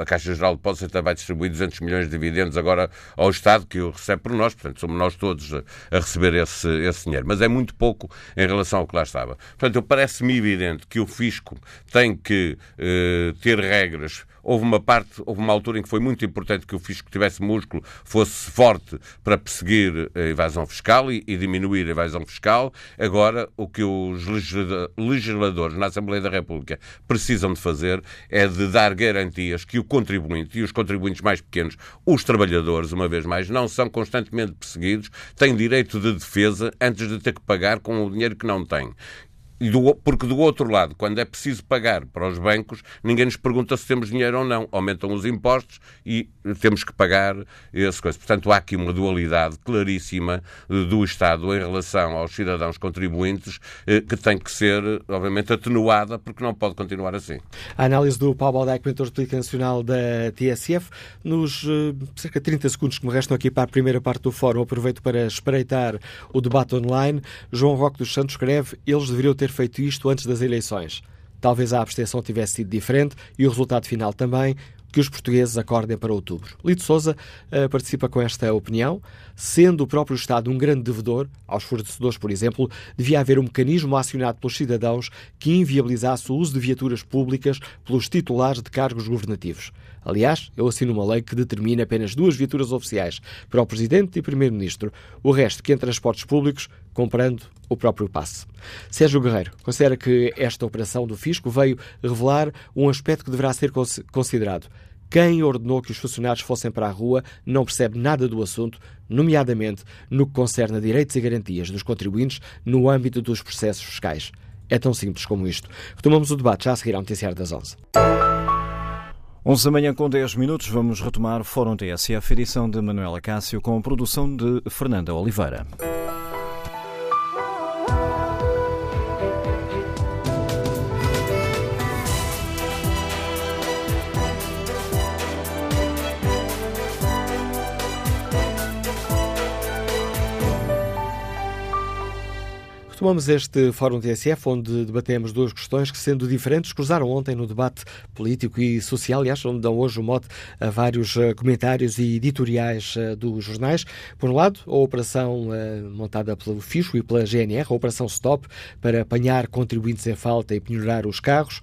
a Caixa Geral de Depósitos vai distribuir 200 milhões de dividendos agora ao Estado, que o recebe por nós, portanto, somos nós todos a, a receber esse, esse dinheiro. Mas é muito pouco em relação ao que lá estava. Portanto, parece-me evidente que o fisco tem que uh, ter regras Houve uma parte, houve uma altura em que foi muito importante que o fisco tivesse músculo, fosse forte para perseguir a evasão fiscal e, e diminuir a evasão fiscal. Agora, o que os legisladores na Assembleia da República precisam de fazer é de dar garantias que o contribuinte e os contribuintes mais pequenos, os trabalhadores, uma vez mais, não são constantemente perseguidos, têm direito de defesa antes de ter que pagar com o dinheiro que não têm. Do, porque do outro lado, quando é preciso pagar para os bancos, ninguém nos pergunta se temos dinheiro ou não. Aumentam os impostos e temos que pagar essa coisa. Portanto, há aqui uma dualidade claríssima eh, do Estado em relação aos cidadãos contribuintes eh, que tem que ser, obviamente, atenuada porque não pode continuar assim. A análise do Paulo Baldac, mentor de política nacional da TSF. Nos uh, cerca de 30 segundos que me restam aqui para a primeira parte do fórum, aproveito para espreitar o debate online. João Roque dos Santos escreve: eles deveriam ter ter feito isto antes das eleições. Talvez a abstenção tivesse sido diferente e o resultado final também, que os portugueses acordem para outubro. Lito Souza uh, participa com esta opinião. Sendo o próprio Estado um grande devedor, aos fornecedores, por exemplo, devia haver um mecanismo acionado pelos cidadãos que inviabilizasse o uso de viaturas públicas pelos titulares de cargos governativos. Aliás, eu assino uma lei que determina apenas duas viaturas oficiais para o Presidente e Primeiro-Ministro, o resto que em transportes públicos, comprando o próprio passe. Sérgio Guerreiro considera que esta operação do fisco veio revelar um aspecto que deverá ser considerado. Quem ordenou que os funcionários fossem para a rua não percebe nada do assunto, nomeadamente no que concerne a direitos e garantias dos contribuintes no âmbito dos processos fiscais. É tão simples como isto. Retomamos o debate já a seguir ao Noticiário das 11. 11 da manhã com 10 minutos, vamos retomar Fórum TSF, edição de Manuela Cássio, com a produção de Fernanda Oliveira. Retomamos este Fórum TSF, onde debatemos duas questões que, sendo diferentes, cruzaram ontem no debate político e social, aliás, onde dão hoje o mote a vários eh, comentários e editoriais eh, dos jornais. Por um lado, a operação eh, montada pelo FISCO e pela GNR, a Operação Stop, para apanhar contribuintes em falta e penhorar os carros.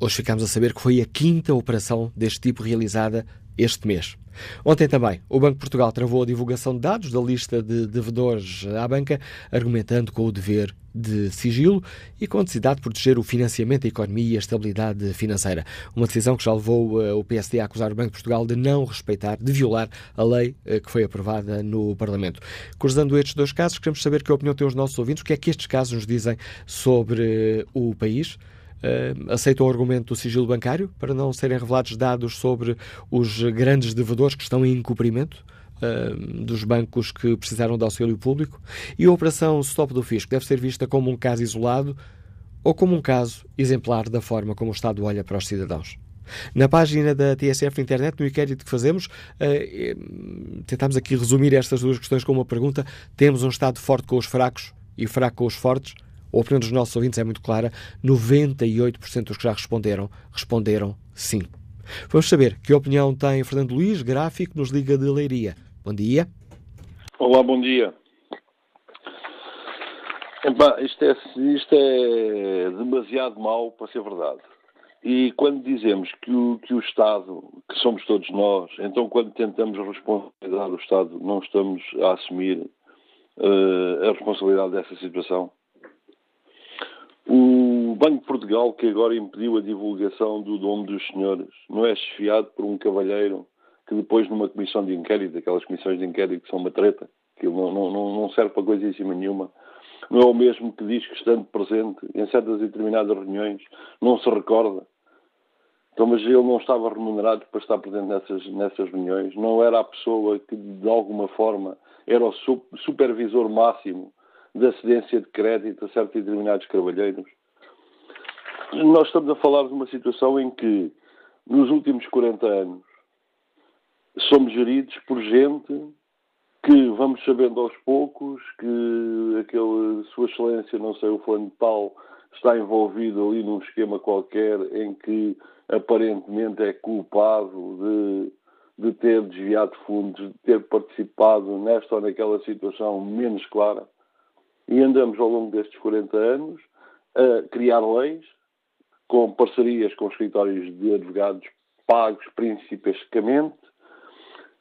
Hoje ficamos a saber que foi a quinta operação deste tipo realizada este mês. Ontem também, o Banco de Portugal travou a divulgação de dados da lista de devedores à banca, argumentando com o dever de sigilo e com a necessidade de proteger o financiamento da economia e a estabilidade financeira. Uma decisão que já levou uh, o PSD a acusar o Banco de Portugal de não respeitar, de violar a lei uh, que foi aprovada no Parlamento. Cruzando estes dois casos, queremos saber que opinião têm os nossos ouvintes, o que é que estes casos nos dizem sobre uh, o país. Uh, aceitam o argumento do sigilo bancário para não serem revelados dados sobre os grandes devedores que estão em incumprimento uh, dos bancos que precisaram de auxílio público. E a operação Stop do Fisco deve ser vista como um caso isolado ou como um caso exemplar da forma como o Estado olha para os cidadãos? Na página da TSF Internet, no inquérito que fazemos, eh, tentamos aqui resumir estas duas questões com uma pergunta: temos um Estado forte com os fracos e fraco com os fortes? A opinião dos nossos ouvintes é muito clara: 98% dos que já responderam, responderam sim. Vamos saber que opinião tem Fernando Luís, gráfico, nos Liga de Leiria. Bom dia. Olá, bom dia. Isto, é, isto é demasiado mau para ser verdade. E quando dizemos que o, que o Estado, que somos todos nós, então quando tentamos responsabilizar o Estado, não estamos a assumir uh, a responsabilidade dessa situação? O Banco de Portugal, que agora impediu a divulgação do nome dos senhores, não é chefiado por um cavalheiro que depois numa comissão de inquérito, aquelas comissões de inquérito que são uma treta, que não, não, não serve para cima nenhuma, não é o mesmo que diz que estando presente em certas e determinadas reuniões não se recorda. Então, mas ele não estava remunerado para estar presente nessas, nessas reuniões, não era a pessoa que de alguma forma era o supervisor máximo da cedência de crédito a certos determinados cavalheiros. Nós estamos a falar de uma situação em que, nos últimos 40 anos, somos geridos por gente que vamos sabendo aos poucos que aquele Sua Excelência, não sei o fulano tal, está envolvido ali num esquema qualquer em que aparentemente é culpado de, de ter desviado fundos, de ter participado nesta ou naquela situação menos clara. E andamos ao longo destes 40 anos a criar leis com parcerias com escritórios de advogados pagos principescamente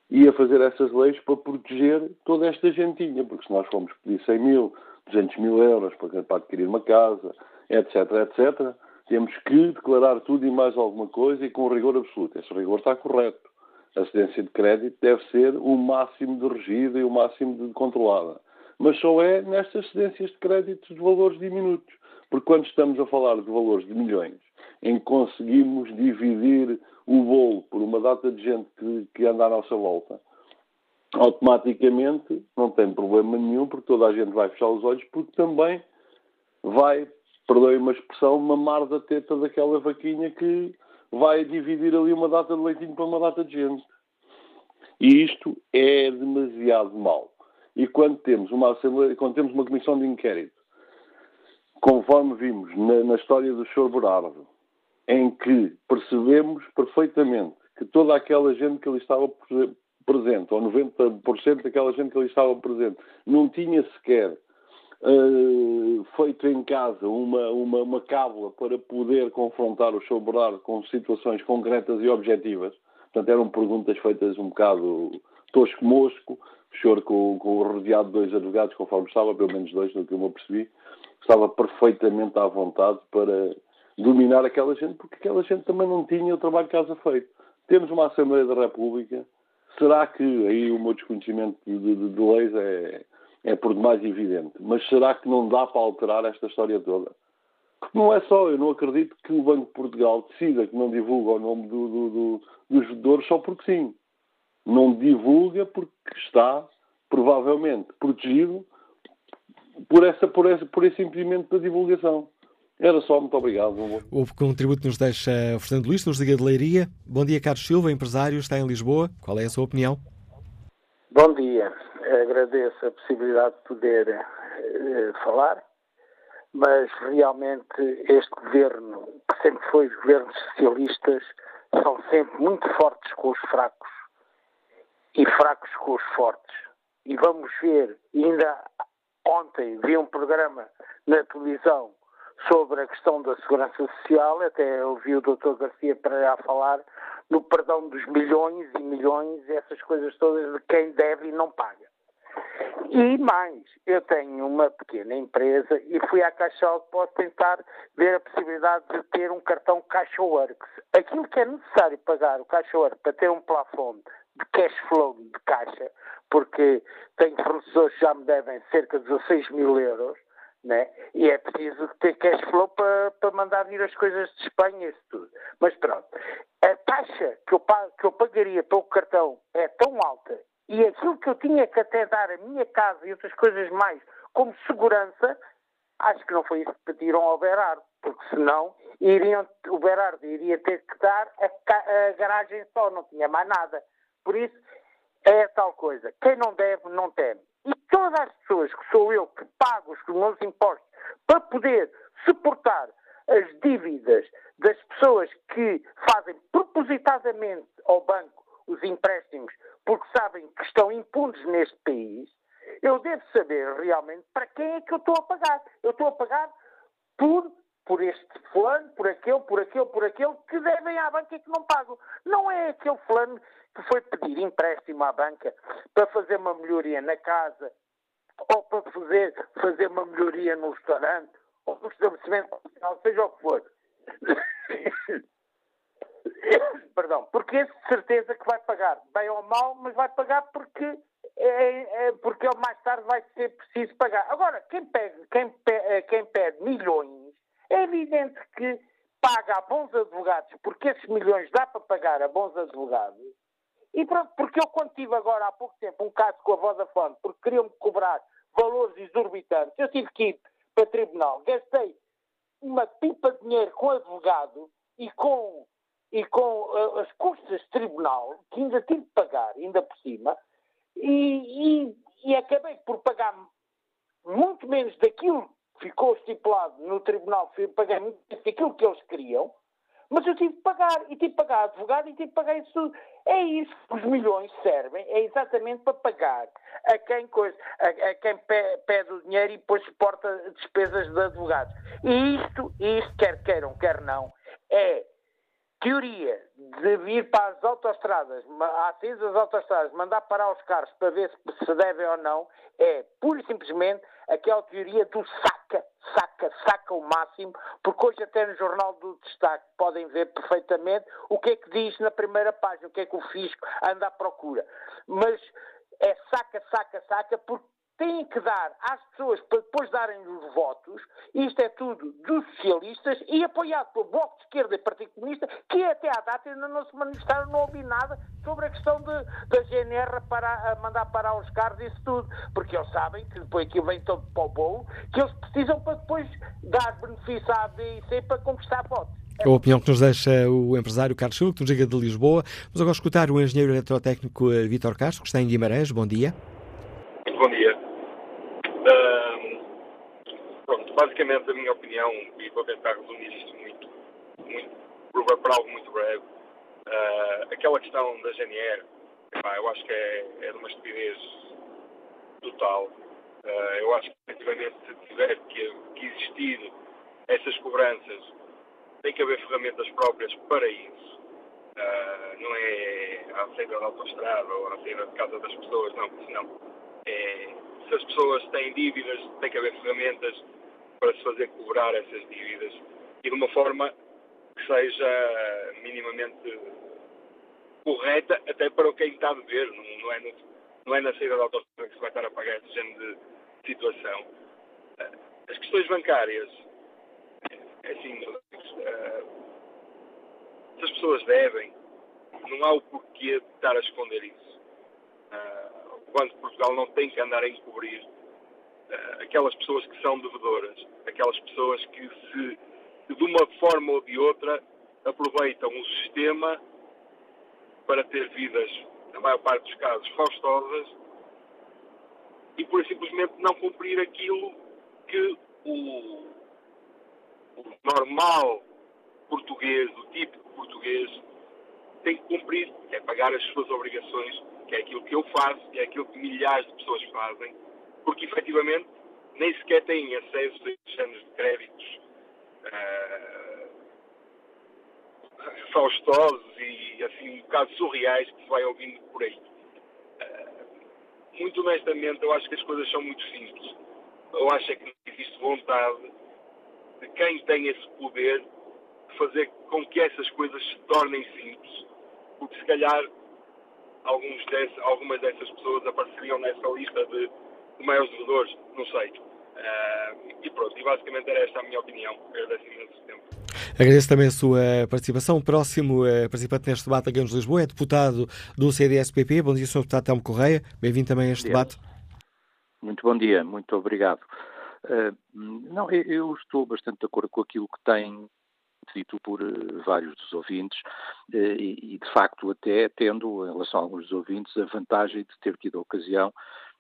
e a fazer essas leis para proteger toda esta gentinha, porque se nós formos pedir 100 mil, 200 mil euros para, para adquirir uma casa, etc, etc, temos que declarar tudo e mais alguma coisa e com rigor absoluto. Esse rigor está correto. A cedência de crédito deve ser o máximo de regida e o máximo de controlada mas só é nestas cedências de créditos de valores diminutos. Porque quando estamos a falar de valores de milhões, em que conseguimos dividir o bolo por uma data de gente que, que anda à nossa volta, automaticamente não tem problema nenhum, porque toda a gente vai fechar os olhos, porque também vai, perdoe uma expressão, mamar da teta daquela vaquinha que vai dividir ali uma data de leitinho para uma data de gente. E isto é demasiado mau. E quando temos uma Assembleia, quando temos uma comissão de inquérito, conforme vimos na, na história do Sr. Berardo, em que percebemos perfeitamente que toda aquela gente que ali estava presente, ou 90% daquela gente que ali estava presente, não tinha sequer uh, feito em casa uma, uma, uma cábula para poder confrontar o Sr. Berardo com situações concretas e objetivas. Portanto, eram perguntas feitas um bocado tosco-mosco, senhor, com, com rodeado de dois advogados, conforme estava, pelo menos dois, no que eu me apercebi, estava perfeitamente à vontade para dominar aquela gente, porque aquela gente também não tinha o trabalho de casa feito. Temos uma Assembleia da República, será que, aí o meu desconhecimento de, de, de leis é, é por demais evidente, mas será que não dá para alterar esta história toda? Porque não é só, eu não acredito que o Banco de Portugal decida que não divulga o nome do, do, do, dos vendedores só porque sim não divulga porque está provavelmente protegido por, essa, por, esse, por esse impedimento da divulgação. Era só, muito obrigado. O contributo que nos deixa o Fernando Luís, nos Liga de Leiria. Bom dia, Carlos Silva, empresário, está em Lisboa. Qual é a sua opinião? Bom dia. Agradeço a possibilidade de poder uh, falar, mas realmente este governo, que sempre foi os governos socialistas, são sempre muito fortes com os fracos e fracos com os fortes. E vamos ver, ainda ontem vi um programa na televisão sobre a questão da segurança social, até ouvi o Dr. Garcia Pereira falar no perdão dos milhões e milhões, essas coisas todas de quem deve e não paga. E mais, eu tenho uma pequena empresa e fui à Caixa para tentar ver a possibilidade de ter um cartão Caixa Works. Aquilo que é necessário pagar o Caixa Works para ter um plafond de cash flow de caixa, porque tenho fornecedores que já me devem cerca de 16 mil euros, né? e é preciso ter cash flow para, para mandar vir as coisas de Espanha e tudo. Mas pronto, a taxa que eu, que eu pagaria pelo cartão é tão alta e aquilo que eu tinha que até dar a minha casa e outras coisas mais como segurança, acho que não foi isso que pediram ao Berardo. porque senão iriam, o Berardo iria ter que dar a, a garagem só, não tinha mais nada. Por isso, é tal coisa. Quem não deve, não teme. E todas as pessoas que sou eu que pago os meus impostos para poder suportar as dívidas das pessoas que fazem propositadamente ao banco os empréstimos porque sabem que estão impunes neste país, eu devo saber realmente para quem é que eu estou a pagar. Eu estou a pagar por, por este fulano, por aquele, por aquele, por aquele, que devem à banca e que não pagam. Não é aquele fulano que foi pedir empréstimo à banca para fazer uma melhoria na casa, ou para fazer, fazer uma melhoria no restaurante, ou no estabelecimento comercial, seja o que for. Perdão, porque esse de certeza que vai pagar, bem ou mal, mas vai pagar porque, é, é, porque ele mais tarde vai ser preciso pagar. Agora, quem pede, quem, quem pede milhões, é evidente que paga a bons advogados, porque esses milhões dá para pagar a bons advogados. E pronto, porque eu quando tive agora há pouco tempo um caso com a Vodafone, porque queriam-me cobrar valores exorbitantes, eu tive que ir para tribunal, gastei uma pipa de dinheiro com advogado e com, e com uh, as custas de tribunal, que ainda tive de pagar, ainda por cima, e, e, e acabei por pagar muito menos daquilo ficou estipulado no tribunal, paguei muito menos daquilo que eles queriam, mas eu tive de pagar, e tive de pagar advogado, e tive de pagar isso tudo. É isso que os milhões servem, é exatamente para pagar a quem, coisa, a, a quem pede o dinheiro e depois suporta despesas de advogados. E isto, isto, quer queiram, quer não, é teoria de vir para as autostradas, saída das autostradas, mandar parar os carros para ver se se devem ou não, é pura e simplesmente aquela teoria do saca, saca, saca o máximo, porque hoje até no Jornal do Destaque podem ver perfeitamente o que é que diz na primeira página, o que é que o fisco anda à procura. Mas é saca, saca, saca, porque têm que dar às pessoas para depois darem os votos, isto é tudo dos socialistas e apoiado pelo Bloco de Esquerda e Partido Comunista, que até à data ainda não se manifestaram, não ouvi nada sobre a questão de, da GNR para mandar parar os carros e isso tudo, porque eles sabem que depois aquilo vem todo para o bolo, que eles precisam para depois dar benefício à ABIC para conquistar votos. É a opinião que nos deixa o empresário Carlos Silva, que nos liga de Lisboa. Vamos agora escutar o engenheiro eletrotécnico eh, Vítor Castro, que está em Guimarães. Bom dia. Bom dia. pronto, basicamente a minha opinião, e vou tentar resumir isto muito, muito para algo muito breve, uh, aquela questão da GNR, epá, eu acho que é, é de uma estupidez total. Uh, eu acho que efetivamente se tiver que, que existir essas cobranças, tem que haver ferramentas próprias para isso. Uh, não é à saída da autostrada ou à saída de casa das pessoas, não, porque senão é, se as pessoas têm dívidas, tem que haver ferramentas para se fazer cobrar essas dívidas e de uma forma que seja minimamente correta até para quem está a dever, não, não, é, não é na saída da autostrada que se vai estar a pagar esse género de situação. Eh, as questões bancárias, é assim, eh, se as pessoas devem, não há o porquê de estar a esconder isso. Eh, quando Portugal não tem que andar a encobrir aquelas pessoas que são devedoras, aquelas pessoas que se de uma forma ou de outra aproveitam o sistema para ter vidas, na maior parte dos casos, faustosas e por simplesmente não cumprir aquilo que o, o normal português, o típico português, tem que cumprir, é pagar as suas obrigações que é aquilo que eu faço, que é aquilo que milhares de pessoas fazem, porque efetivamente nem sequer têm acesso a estes anos de créditos uh, faustosos e assim um bocado surreais que se vai ouvindo por aí. Uh, muito honestamente, eu acho que as coisas são muito simples. Eu acho é que não existe vontade de quem tem esse poder de fazer com que essas coisas se tornem simples. Porque se calhar alguns desse, algumas dessas pessoas apareceriam nessa lista de, de maiores devedores, não sei. Uh, e pronto, e basicamente era esta a minha opinião. Agradeço imenso tempo. Agradeço também a sua participação. O próximo uh, participante neste debate aqui de Lisboa é deputado do CDSPP. Bom dia, Sr. Deputado Telmo Correia. Bem-vindo também a este debate. Muito bom dia, muito obrigado. Uh, não, eu estou bastante de acordo com aquilo que tem dito por uh, vários dos ouvintes uh, e, e, de facto, até tendo, em relação a alguns dos ouvintes, a vantagem de ter tido a ocasião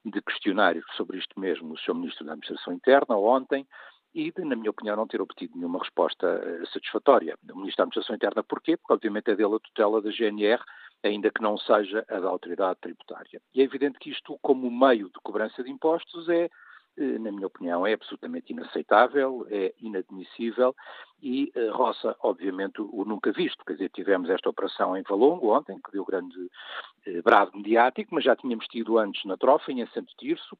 de questionar sobre isto mesmo o Sr. Ministro da Administração Interna ontem e, de, na minha opinião, não ter obtido nenhuma resposta uh, satisfatória. O Ministro da Administração Interna, porquê? Porque, obviamente, é dele a tutela da GNR, ainda que não seja a da Autoridade Tributária. E é evidente que isto, como meio de cobrança de impostos, é eh, na minha opinião, é absolutamente inaceitável, é inadmissível e uh, roça, obviamente, o, nunca visto. Quer dizer, tivemos esta operação em Valongo ontem, que deu grande uh, brado mediático, mas já tínhamos tido antes na Trofa, em Santo Tirso,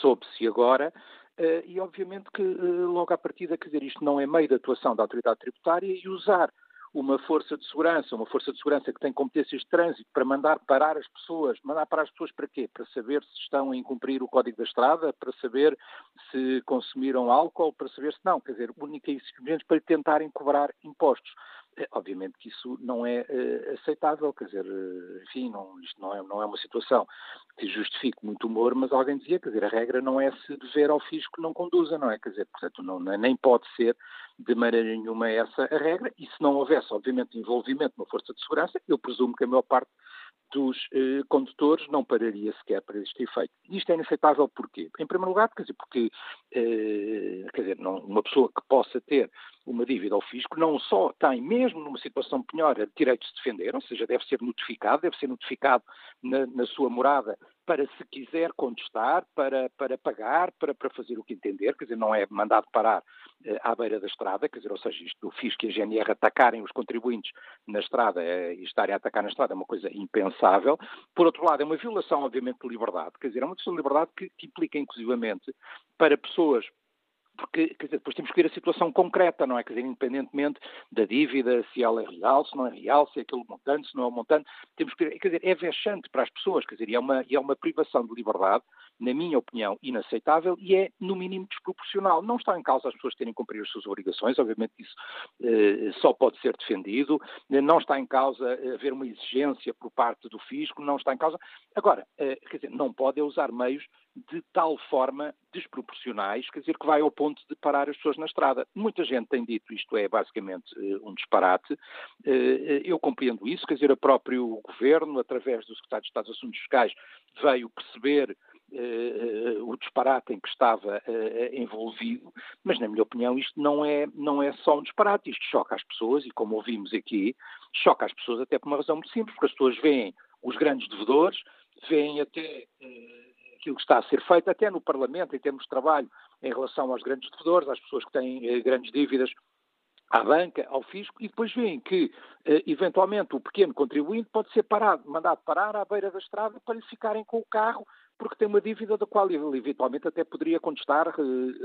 soube-se agora, uh, e obviamente que logo à partida, quer dizer, isto não é meio de atuação da autoridade tributária e usar uma força de segurança, uma força de segurança que tem competências de trânsito para mandar parar as pessoas. Mandar parar as pessoas para quê? Para saber se estão a incumprir o código da estrada, para saber se consumiram álcool, para saber se não. Quer dizer, única e simplesmente para tentarem cobrar impostos. É, obviamente que isso não é uh, aceitável, quer dizer, uh, enfim, não, isto não é, não é uma situação que justifique muito humor, mas alguém dizia, quer dizer, a regra não é se dever ao fisco não conduza, não é? Quer dizer, portanto, não, nem pode ser de maneira nenhuma essa a regra, e se não houvesse, obviamente, envolvimento na força de segurança, eu presumo que a maior parte dos eh, condutores não pararia sequer para este efeito. Isto é inaceitável porquê? Em primeiro lugar, quer dizer, porque eh, quer dizer, não, uma pessoa que possa ter uma dívida ao fisco não só tem, mesmo numa situação penhora, direito de se defender, ou seja, deve ser notificado, deve ser notificado na, na sua morada para, se quiser contestar, para, para pagar, para, para fazer o que entender, quer dizer, não é mandado parar eh, à beira da estrada, quer dizer, ou seja, isto do fisco e a GNR atacarem os contribuintes na estrada eh, e estarem a atacar na estrada é uma coisa impensável. Por outro lado, é uma violação, obviamente, de liberdade, quer dizer, é uma questão de liberdade que, que implica, inclusivamente, para pessoas porque dizer, depois temos que ver a situação concreta, não é? Quer dizer, independentemente da dívida, se ela é real, se não é real, se é aquele montante, se não é o montante, temos que ver, quer dizer, é vexante para as pessoas, quer dizer, é uma, é uma privação de liberdade, na minha opinião, inaceitável e é, no mínimo, desproporcional. Não está em causa as pessoas terem que cumprir as suas obrigações, obviamente isso eh, só pode ser defendido, não está em causa haver uma exigência por parte do fisco, não está em causa. Agora, eh, quer dizer, não pode usar meios de tal forma desproporcionais, quer dizer, que vai ao ponto de parar as pessoas na estrada. Muita gente tem dito isto é basicamente eh, um disparate. Eh, eu compreendo isso, quer dizer, o próprio governo, através do Secretário de Estado dos Assuntos Fiscais, veio perceber o disparate em que estava envolvido, mas na minha opinião isto não é, não é só um disparate, isto choca as pessoas e como ouvimos aqui, choca as pessoas até por uma razão muito simples, porque as pessoas veem os grandes devedores, veem até aquilo que está a ser feito, até no Parlamento, em termos de trabalho, em relação aos grandes devedores, às pessoas que têm eh, grandes dívidas à banca, ao fisco, e depois veem que, eh, eventualmente, o pequeno contribuinte pode ser parado, mandado parar à beira da estrada para lhe ficarem com o carro porque tem uma dívida da qual ele eventualmente até poderia contestar,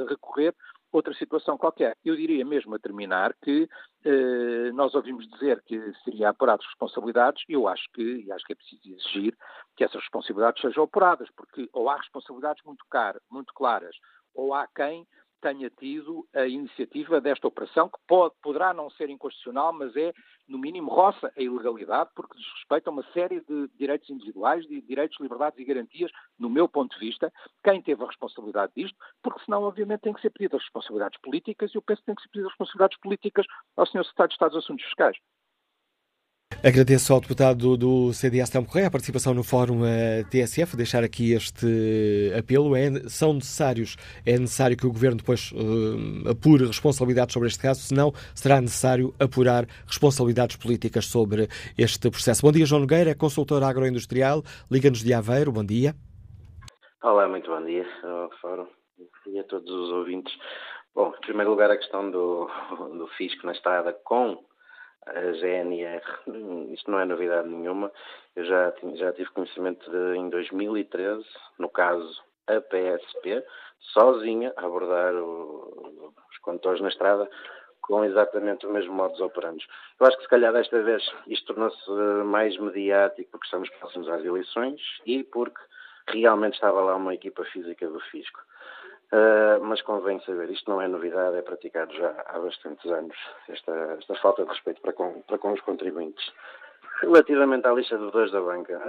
recorrer outra situação qualquer. Eu diria mesmo a terminar que eh, nós ouvimos dizer que seria apuradas responsabilidades eu acho que, e acho que é preciso exigir que essas responsabilidades sejam apuradas, porque ou há responsabilidades muito, muito claras, ou há quem tenha tido a iniciativa desta operação, que pode, poderá não ser inconstitucional, mas é, no mínimo, roça a ilegalidade, porque desrespeita uma série de direitos individuais, de direitos, liberdades e garantias, no meu ponto de vista, quem teve a responsabilidade disto, porque senão, obviamente, tem que ser pedidas responsabilidades políticas, e eu penso que tem que ser pedidas responsabilidades políticas ao Sr. Secretário de Estado dos Assuntos Fiscais. Agradeço ao deputado do CDS Telmo Correia a participação no Fórum eh, TSF, deixar aqui este apelo. É, são necessários, é necessário que o Governo depois uh, apure responsabilidades sobre este caso, senão será necessário apurar responsabilidades políticas sobre este processo. Bom dia, João Nogueira, consultor agroindustrial, Liga-nos de Aveiro, bom dia. Olá, muito bom dia ao Fórum e a todos os ouvintes. Bom, em primeiro lugar, a questão do, do fisco na estrada com a GNR. Isto não é novidade nenhuma. Eu já, já tive conhecimento de, em 2013, no caso a PSP, sozinha, a abordar o, os condutores na estrada com exatamente o mesmo modus operandi. Eu acho que se calhar desta vez isto tornou-se mais mediático porque estamos próximos às eleições e porque realmente estava lá uma equipa física do fisco. Uh, mas convém saber, isto não é novidade, é praticado já há bastantes anos, esta, esta falta de respeito para com, para com os contribuintes. Relativamente à lista de devedores da banca,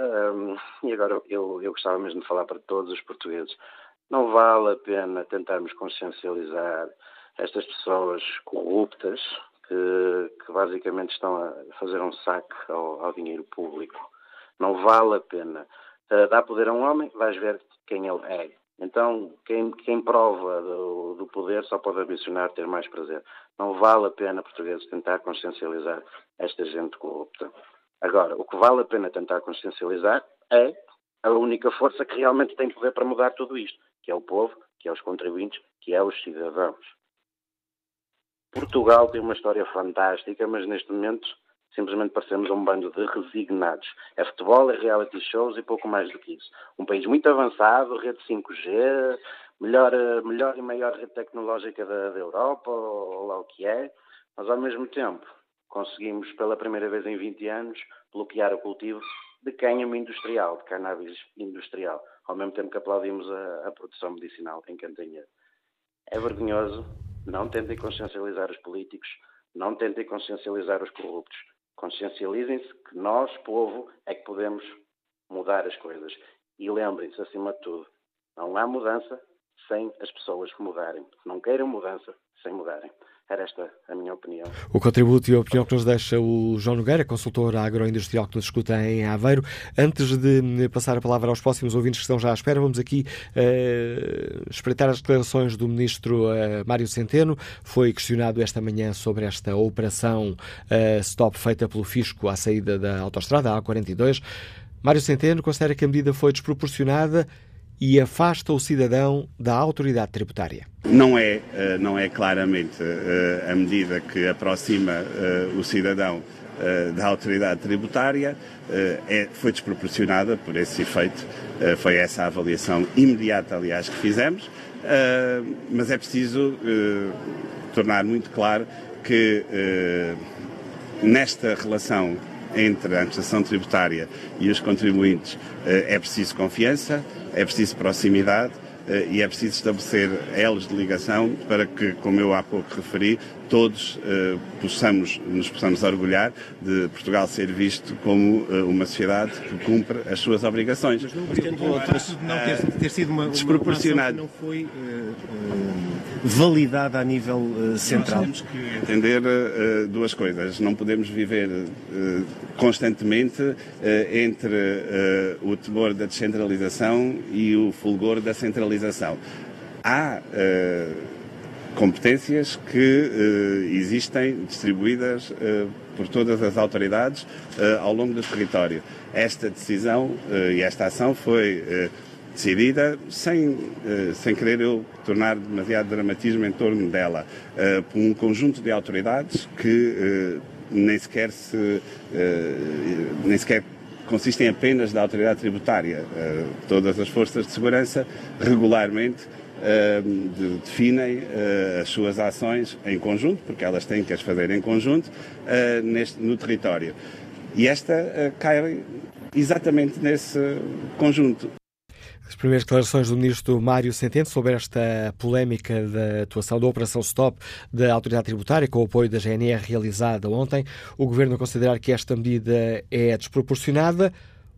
e agora eu, eu gostava mesmo de falar para todos os portugueses, Não vale a pena tentarmos consciencializar estas pessoas corruptas que, que basicamente estão a fazer um saque ao, ao dinheiro público. Não vale a pena. Uh, dá poder a um homem, vais ver quem ele é. Então, quem, quem prova do, do, poder só pode ambicionar ter mais prazer. Não vale a pena, portugueses, tentar consciencializar esta gente corrupta. Agora, o que vale a pena tentar consciencializar é a única força que realmente tem poder para mudar tudo isto, que é o povo, que é os contribuintes, que é os cidadãos. Portugal tem uma história fantástica, mas neste momento simplesmente parecemos um bando de resignados. É futebol, é reality shows e pouco mais do que isso. Um país muito avançado, rede 5G, melhor, melhor e maior rede tecnológica da, da Europa, ou, lá o que é, mas ao mesmo tempo conseguimos pela primeira vez em 20 anos bloquear o cultivo de cânhamo industrial, de cannabis industrial, ao mesmo tempo que aplaudimos a, a produção medicinal em Cantanheiro. É vergonhoso, não tentem consciencializar os políticos, não tentem consciencializar os corruptos. Consciencializem-se que nós, povo, é que podemos mudar as coisas. E lembrem-se, acima de tudo, não há mudança sem as pessoas mudarem. Não queiram mudança sem mudarem. Era esta a minha opinião. O contributo e a opinião que nos deixa o João Nogueira, consultor agroindustrial que nos escuta em Aveiro. Antes de passar a palavra aos próximos ouvintes que estão já à espera, vamos aqui uh, espreitar as declarações do ministro uh, Mário Centeno. Foi questionado esta manhã sobre esta operação uh, stop feita pelo Fisco à saída da autostrada A42. Mário Centeno considera que a medida foi desproporcionada e afasta o cidadão da autoridade tributária. Não é, eh, não é claramente eh, a medida que aproxima eh, o cidadão da autoridade tributária, é, foi desproporcionada por esse efeito. Foi essa a avaliação imediata, aliás, que fizemos, mas é preciso tornar muito claro que nesta relação entre a administração tributária e os contribuintes é preciso confiança, é preciso proximidade eh, e é preciso estabelecer elos de ligação para que, como eu há pouco referi, todos uh, possamos, nos possamos orgulhar de Portugal ser visto como uh, uma sociedade que cumpre as suas obrigações. Mas não, Portanto, não ter, ter, sido uma, não foi uh, validada a nível central. Temos que entender duas coisas. Não podemos viver constantemente entre o temor da descentralização e o fulgor da centralização. Há competências que uh, existem distribuídas uh, por todas as autoridades uh, ao longo do território. Esta decisão e esta ação foi decidida sem, sem querer eu tornar demasiado dramatismo em torno dela, por um conjunto de autoridades que nem sequer se nem sequer consistem apenas da autoridade tributária. todas as forças de segurança regularmente definem eh, as suas ações em conjunto, porque elas têm que as fazer em conjunto, eh, neste, no território. E esta eh, cai exatamente nesse conjunto. As primeiras declarações do ministro Mário Centeno sobre esta polémica da atuação da Operação Stop da Autoridade Tributária, com o apoio da GNR realizada ontem. O governo considerar que esta medida é desproporcionada.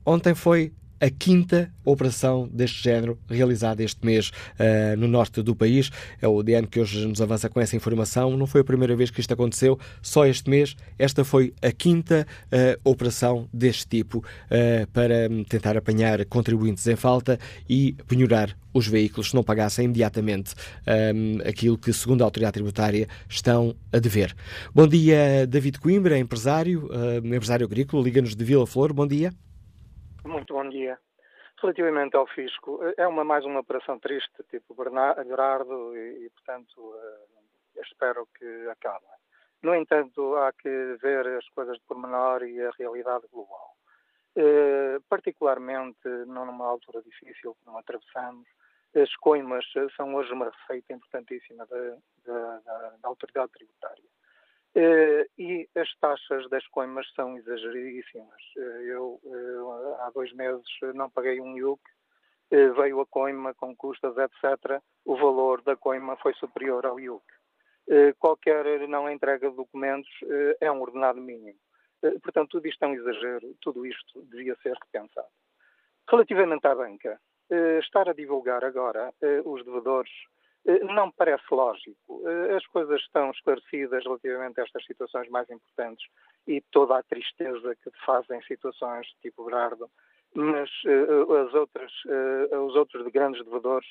Ontem foi a quinta operação deste género realizada este mês uh, no norte do país. É o DN que hoje nos avança com essa informação. Não foi a primeira vez que isto aconteceu, só este mês. Esta foi a quinta uh, operação deste tipo uh, para tentar apanhar contribuintes em falta e penhorar os veículos se não pagassem imediatamente um, aquilo que, segundo a autoridade tributária, estão a dever. Bom dia, David Coimbra, empresário, empresário agrícola, liga-nos de Vila Flor. Bom dia. Muito bom dia. Relativamente ao fisco, é uma mais uma operação triste, tipo Bernardo, e, e portanto uh, espero que acabe. No entanto, há que ver as coisas de pormenor e a realidade global. Uh, particularmente numa altura difícil que não atravessamos, as coimas são hoje uma receita importantíssima da autoridade tributária. Uh, e as taxas das coimas são exageradíssimas. Uh, eu, uh, há dois meses, não paguei um IUC, veio a coima com custas, etc. O valor da coima foi superior ao IUC. qualquer não entrega de documentos é um ordenado mínimo. portanto, tudo isto é um exagero, tudo isto devia ser repensado. Relativamente à banca, estar a divulgar agora os devedores não me parece lógico. As coisas estão esclarecidas relativamente a estas situações mais importantes e toda a tristeza que fazem situações tipo Berardo, mas as outras, os outros de grandes devedores,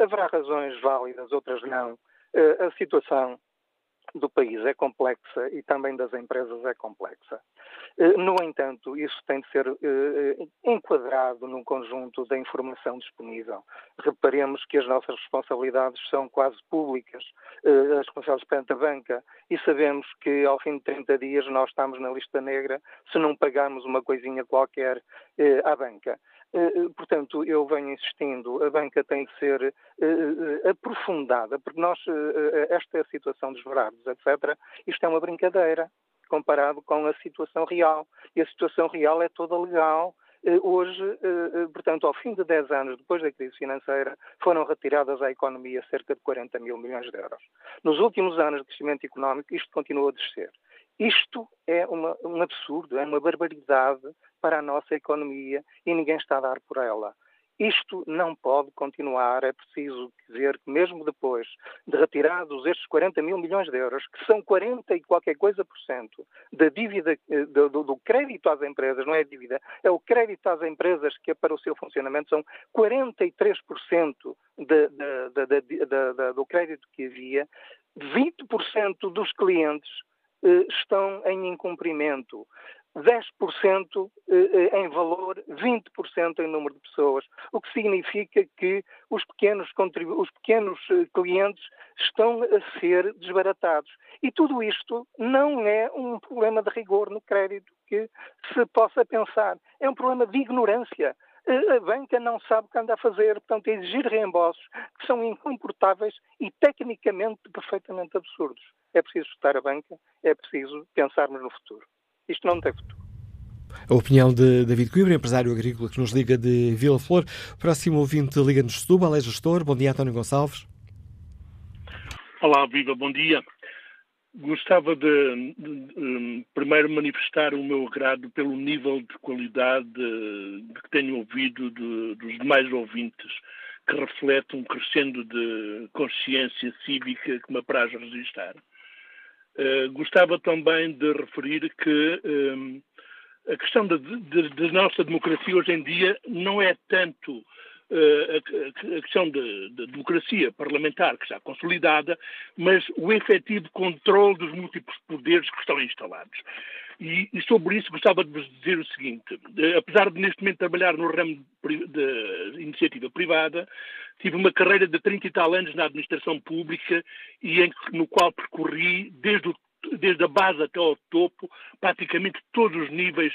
haverá razões válidas, outras não. A situação do país é complexa e também das empresas é complexa. Eh, no entanto, isso tem de ser eh, enquadrado num conjunto da informação disponível. Reparemos que as nossas responsabilidades são quase públicas, eh, as responsabilidades perante a banca, e sabemos que ao fim de 30 dias nós estamos na lista negra se não pagarmos uma coisinha qualquer à banca. Portanto, eu venho insistindo, a banca tem de ser aprofundada, porque nós, esta situação dos verados, etc., isto é uma brincadeira comparado com a situação real. E a situação real é toda legal. Eh, hoje, eh, eh, portanto, ao fim de 10 anos depois da crise financeira, foram retiradas à economia cerca de 40 mil milhões de euros. Nos últimos anos de crescimento económico, isto continua a descer. Isto é uma, um absurdo, é uma barbaridade para a nossa economia e ninguém está a dar por ela. Isto não pode continuar. É preciso dizer que, mesmo depois de retirados estes 40 mil milhões de euros, que são 40 e qualquer coisa por cento da dívida, eh, do, do, crédito às empresas, não é dívida, é o crédito às empresas que para o seu funcionamento, são 43% de, de, de, do crédito que havia, 20% dos clientes eh, estão em incumprimento. 10% eh, eh, em valor, 20% em número de pessoas, o que significa que os pequenos, os pequenos eh, clientes estão a ser desbaratados. E tudo isto não é um problema de rigor no crédito que se possa pensar, é um problema de ignorância. A banca não sabe o que anda a fazer, portanto, exigir reembolsos que são incomportáveis e tecnicamente perfeitamente absurdos. É preciso estar a banca, é preciso pensarmos no futuro. Isto não tem futuro. A opinião de David Coimbra, empresário agrícola que nos liga de Vila Flor. Próximo ouvinte liga-nos de Setúbal, é gestor. Bom dia, António Gonçalves. Olá, viva, bom dia. Gostava de, de, de, primeiro manifestar o meu agrado pelo nível de qualidade de, que tenho ouvido dos demais ouvintes, que reflete um crescendo de consciência cívica que me apraz registrar. Uh, gostava também de referir que um, a questão da, de, de, nossa democracia hoje em dia não é tanto uh, a, a, questão da democracia parlamentar, que está consolidada, mas o efetivo controle dos múltiplos poderes que estão instalados. E, e, sobre isso gostava de vos dizer o seguinte: uh, apesar de neste momento trabalhar no ramo da iniciativa privada, tive uma carreira de 30 e tal anos na administração pública e em, no qual percorri desde, o, desde a base até ao topo praticamente todos os níveis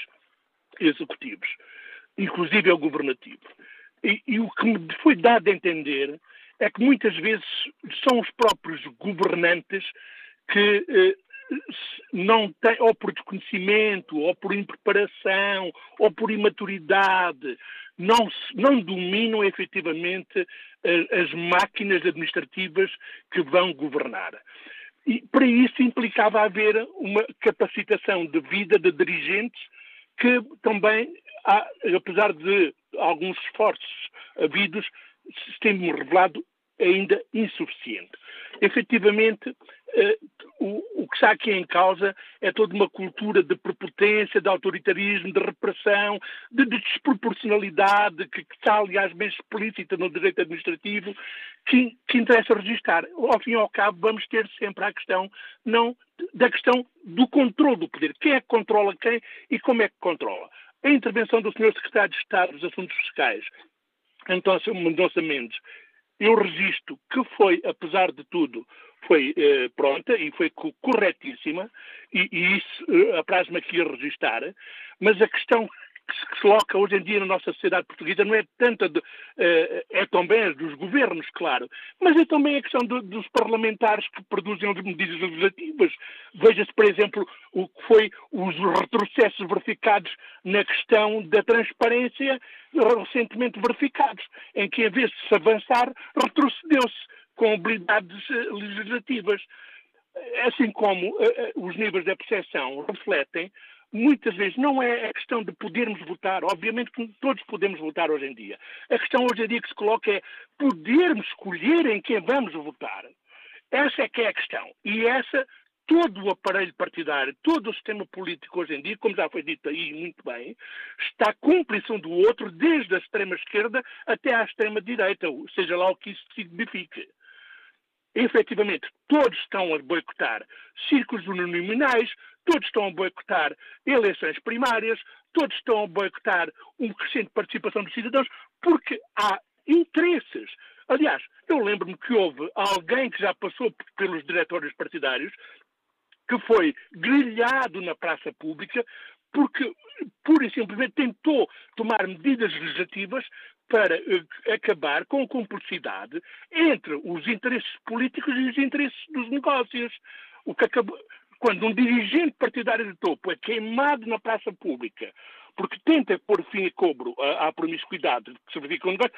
executivos, inclusive ao governativo. E, e o que me foi dado a entender é que muitas vezes são os próprios governantes que eh, não têm, ou por desconhecimento, ou por impreparação, ou por imaturidade, não, não dominam efetivamente eh, as máquinas administrativas que vão governar. E para isso implicava haver uma capacitação de vida de dirigentes que também, apesar de alguns esforços havidos, se tem revelado ainda insuficiente. Efetivamente, o, o, que está aqui em causa é toda uma cultura de prepotência, de autoritarismo, de repressão, de, de desproporcionalidade, que, que, está, aliás, bem explícita no direito administrativo, que, que interessa registrar. Ao fim e ao cabo, vamos ter sempre a questão não da questão do controle do poder. Quem é que controla quem e como é que controla? A intervenção do Sr. Secretário de Estado dos Assuntos Fiscais, António Mendonça Mendes, eu registro que foi, apesar de tudo, foi eh, pronta e foi corretíssima, e, e isso eh, apraz-me aqui a registar, mas a questão que se coloca hoje em dia na nossa sociedade portuguesa não é tanto de, uh, é também dos governos, claro, mas é também a questão do, dos parlamentares que produzem as medidas legislativas. Veja-se, por exemplo, o que foi os retrocessos verificados na questão da transparência recentemente verificados, em que, em vez de se avançar, retrocedeu-se com habilidades uh, legislativas. Assim como uh, os níveis de percepção refletem muitas vezes não é a questão de podermos votar, obviamente que todos podemos votar hoje em dia. A questão hoje em dia que se coloca é podermos escolher em quem vamos votar. Essa é que é a questão. E essa, todo o aparelho partidário, todo o sistema político hoje em dia, como já foi dito aí muito bem, está cúmplice um do outro, desde a extrema-esquerda até à extrema-direita, seja lá o que isso signifique efetivamente todos estão a boicotar círculos uninominais, todos estão a boicotar eleições primárias, todos estão a boicotar uma crescente participação dos cidadãos, porque há interesses. Aliás, eu lembro-me que houve alguém que já passou pelos diretórios partidários que foi grilhado na praça pública porque pura e simplesmente tentou tomar medidas legislativas para uh, acabar com a complexidade entre os interesses políticos e os interesses dos negócios. O que acabou, quando um dirigente partidário de topo é queimado na praça pública porque tenta pôr fim a cobro à, à promiscuidade que se verifica no negócio,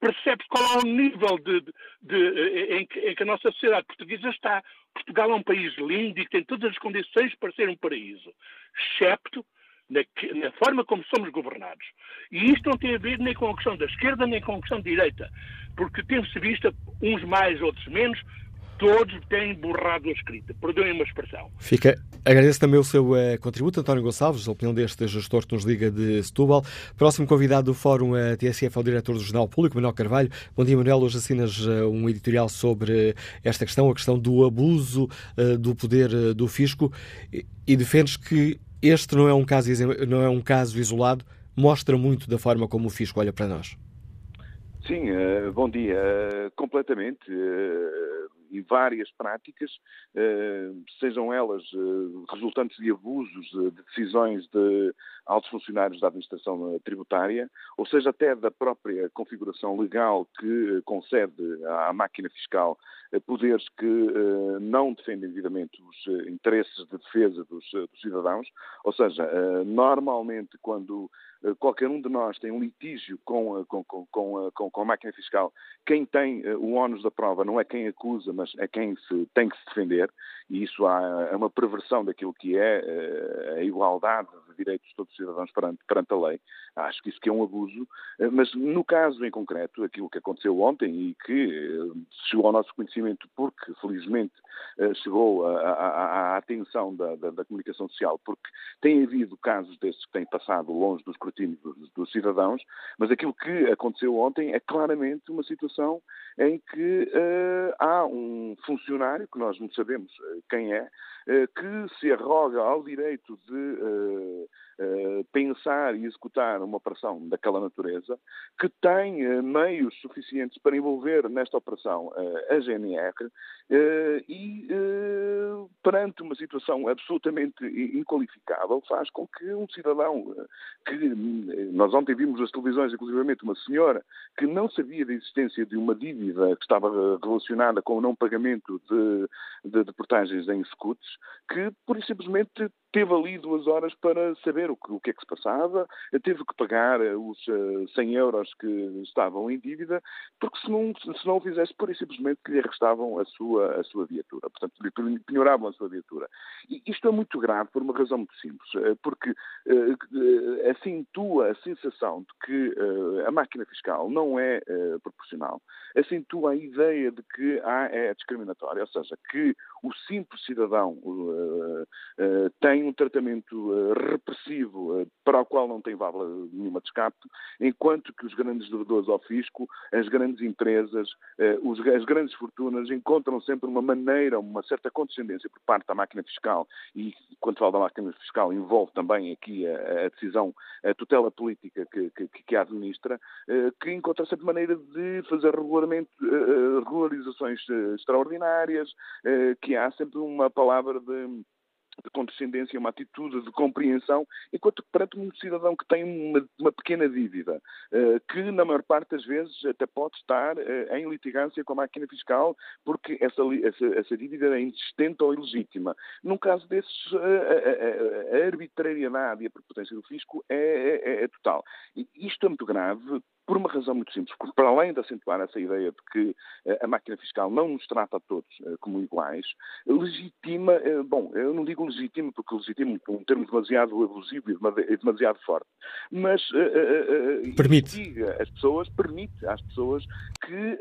percebe-se qual é o nível de, de, de, eh, em, que, em, que, a nossa sociedade portuguesa está. Portugal é um país lindo e tem todas as condições para ser um paraíso, excepto na, na, forma como somos governados. E isto não tem a ver nem com a questão da esquerda nem com a questão da direita, porque tem-se visto uns mais, outros menos, todos têm borrado a escrita. Perdoem uma expressão. Fica. Agradeço também o seu uh, contributo, António Gonçalves, a opinião deste gestor que nos liga de Setúbal. Próximo convidado do Fórum uh, eh, TSF é o diretor do Jornal Público, Manuel Carvalho. Bom dia, Manuel. Hoje assinas uh, um editorial sobre esta questão, a questão do abuso do poder do fisco e, e defendes que este não é um caso, não é um caso isolado, mostra muito da forma como o fisco olha para nós. Sim, uh, bom dia. Uh, completamente. Várias práticas, sejam elas resultantes de abusos de decisões de altos funcionários da administração tributária, ou seja, até da própria configuração legal que concede à máquina fiscal poderes que não defendem devidamente os interesses de defesa dos, dos cidadãos, ou seja, normalmente quando eh, qualquer um de nós tem um litígio com, com, com, com, com a máquina fiscal, quem tem eh, o ónus da prova não é quem acusa, mas é quem se, tem que se defender, e isso há, é uma perversão daquilo que é eh, a igualdade de direitos de todos os cidadãos perante, perante a lei. Acho que isso que é um abuso, mas no caso em concreto, aquilo que aconteceu ontem e que chegou ao nosso conhecimento porque, felizmente, chegou à atenção da, da, da comunicação social, porque tem havido casos desses que têm passado longe dos escrutínio dos, dos, cidadãos, mas aquilo que aconteceu ontem é claramente uma situação em que uh, há um funcionário, que nós não sabemos uh, quem é, uh, que se arroga ao direito de eh, pensar e executar uma operação daquela natureza, que tem uh, meios suficientes para envolver nesta operação uh, a GNR e, perante uma situação absolutamente inqualificável, faz com que um cidadão que nós ontem vimos nas televisões, inclusivamente, uma senhora que não sabia da existência de uma dívida que estava relacionada com o não pagamento de, de, de portagens em scouts, que, por simplesmente, teve ali duas horas para saber o que, o que é que se passava, teve que pagar eh, os 100 eh, euros que estavam em dívida, porque se não, se não o fizesse, pura e simplesmente que lhe arrestavam a sua, a sua viatura, portanto, lhe penhoravam a sua viatura. E isto é muito grave por uma razão muito simples, eh, porque acentua a sensação de que a máquina fiscal não é proporcional, acentua a ideia de que há, é discriminatória, ou seja, que o simples cidadão tem tem um tratamento uh, repressivo uh, para o qual não tem válvula nenhuma de escape, enquanto que os grandes devedores ao fisco, as grandes empresas, os, as grandes fortunas encontram sempre uma maneira, uma certa condescendência por parte da máquina fiscal e, quando falo da máquina fiscal, envolve também aqui a, decisão, a tutela política que, que, que a administra, que encontra sempre maneira de fazer regulamento, regularizações extraordinárias, que há sempre uma palavra de de condescendência, uma atitude de compreensão, enquanto perante um cidadão que tem uma, uma pequena dívida, uh, que na maior parte das vezes até pode estar uh, em litigância com a máquina fiscal, porque essa, essa, essa dívida é insistente ou ilegítima. Num caso desses, uh, a, a, arbitrariedade e a prepotência do fisco é, é, é total. E isto é muito grave por uma razão muito simples, porque para além de acentuar essa ideia de que a máquina fiscal não nos trata a todos como iguais, legitima, bom, eu não digo legitima porque legitima é um termo demasiado abusivo e demasiado forte, mas permite. as pessoas, permite às pessoas que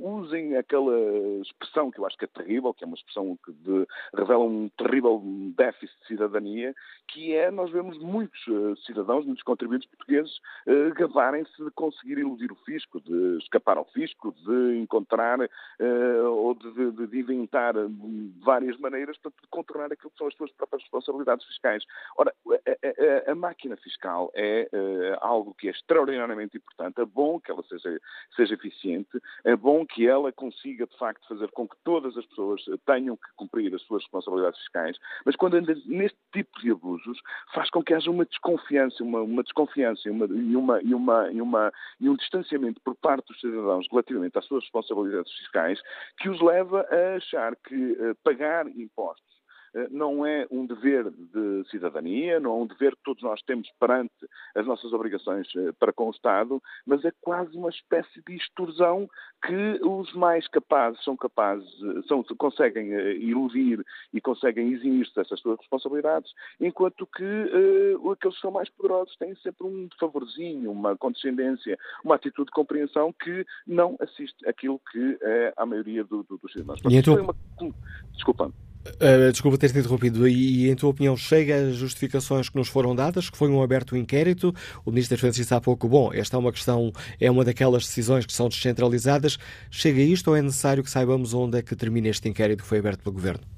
usem aquela expressão que eu acho que é terrível, que é uma expressão que de, revela um terrível déficit de cidadania, que é, nós vemos muitos uh, cidadãos, muitos contribuintes portugueses uh, gabarem-se de conseguir iludir o fisco, de escapar ao fisco, de encontrar uh, ou de, de, de, inventar várias maneiras para contornar aquilo que são as suas próprias responsabilidades fiscais. Ora, a, a, a máquina fiscal é algo que é extraordinariamente importante, é bom que ela seja, seja eficiente, é bom que ela consiga, de facto, fazer com que todas as pessoas tenham que cumprir as suas responsabilidades fiscais, mas quando anda neste tipo de abusos, faz com que haja uma desconfiança, uma, uma desconfiança uma, e, uma, e, uma, e, uma, e um distanciamento por parte dos cidadãos relativamente às suas responsabilidades fiscais, que os leva a achar que uh, pagar impostos eh, não é um dever de cidadania, não é um dever que todos nós temos perante as nossas obrigações eh, para com o Estado, mas é quase uma espécie de extorsão que os mais capazes são capazes, eh, são, conseguem iludir e conseguem eximir-se dessas suas responsabilidades, enquanto que uh, aqueles que são mais poderosos têm sempre um favorzinho, uma condescendência, uma atitude de compreensão que não assiste aquilo que é a maioria do, do, dos cidadãos. Então... Uma... Desculpa. Uh, desculpa ter-te interrompido. E, e, em tua opinião, chega as justificações que nos foram dadas, que foi um aberto inquérito? O Ministro das Finanças disse há pouco, bom, esta é uma questão, é uma daquelas decisões que são descentralizadas. Chega isto ou é necessário que saibamos onde é que termina este inquérito que foi aberto pelo Governo?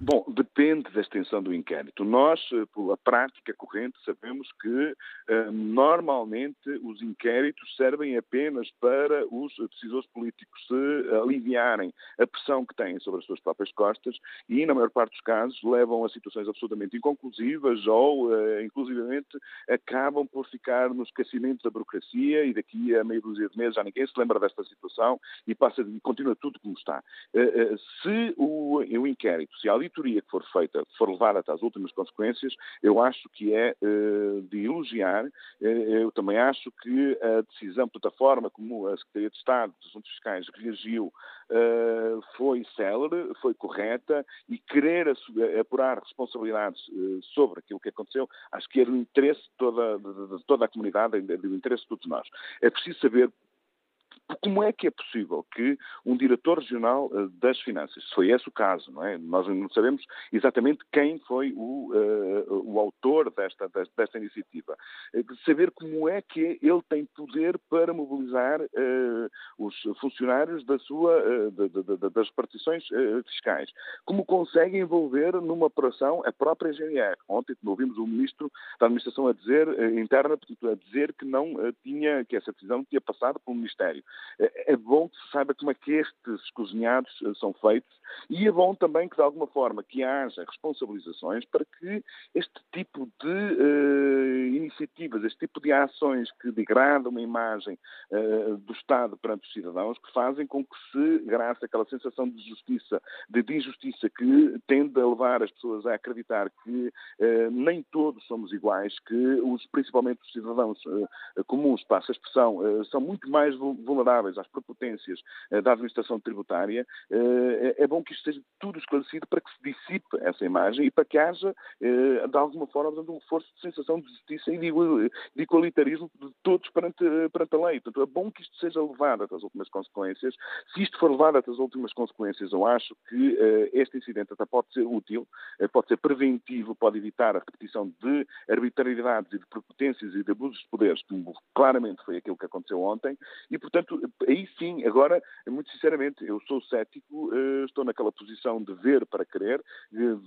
Bom, depende da extensão do inquérito. Nós, eh, pela prática corrente, sabemos que eh, normalmente os inquéritos servem apenas para os decisores políticos se aliviarem a pressão que têm sobre as suas próprias costas e, na maior parte dos casos, levam a situações absolutamente inconclusivas ou, eh, inclusivamente, acabam por ficar no esquecimento da burocracia e daqui a meia dúzia de meses já ninguém se lembra desta situação e passa, continua tudo como está. Se o, o inquérito, se a auditoria que for feita for levada até às últimas consequências, eu acho que é uh, de elogiar. Uh, eu também acho que a decisão, portanto, a forma como a Secretaria de Estado dos Assuntos Fiscais reagiu uh, foi célere, foi correta e querer apurar responsabilidades sobre aquilo que aconteceu, acho que é do interesse de toda, de, de toda a comunidade, é do interesse de todos nós. É preciso saber como é que é possível que um diretor regional uh, das finanças, se foi esse o caso, não é? Nós não sabemos exatamente quem foi o, uh, o autor desta, desta, iniciativa. Uh, saber como é que ele tem poder para mobilizar os funcionários da sua, das partições fiscais. Como consegue envolver numa operação a própria GNR. Ontem ouvimos o ministro da Administração a dizer, interna, a dizer que não tinha, que essa decisão tinha passado pelo Ministério. É, é bom que se saiba como é que estes cozinhados eh, são feitos e é bom também que, de alguma forma, que haja responsabilizações para que este tipo de uh, iniciativas, este tipo de ações que degradam a imagem uh, do Estado perante os cidadãos, que fazem com que se, graças àquela sensação de justiça, de, de injustiça que tende a levar as pessoas a acreditar que uh, nem todos somos iguais, que os, principalmente os cidadãos comuns, passa a expressão, são muito mais vulneráveis às prepotências da administração tributária, é bom que isto seja tudo esclarecido para que se dissipe essa imagem e para que haja, eh, de alguma forma, um reforço de sensação de justiça e de igualitarismo de todos perante, perante a lei. Portanto, é bom que isto seja levado até as últimas consequências. Se isto for levado até as últimas consequências, eu acho que este incidente até pode ser útil, pode ser preventivo, pode evitar a repetição de arbitrariedades e de prepotências e de abusos de poderes, como claramente foi aquilo que aconteceu ontem, e, portanto, aí sim, agora, muito sinceramente, eu sou cético, uh, estou naquela posição de ver para querer,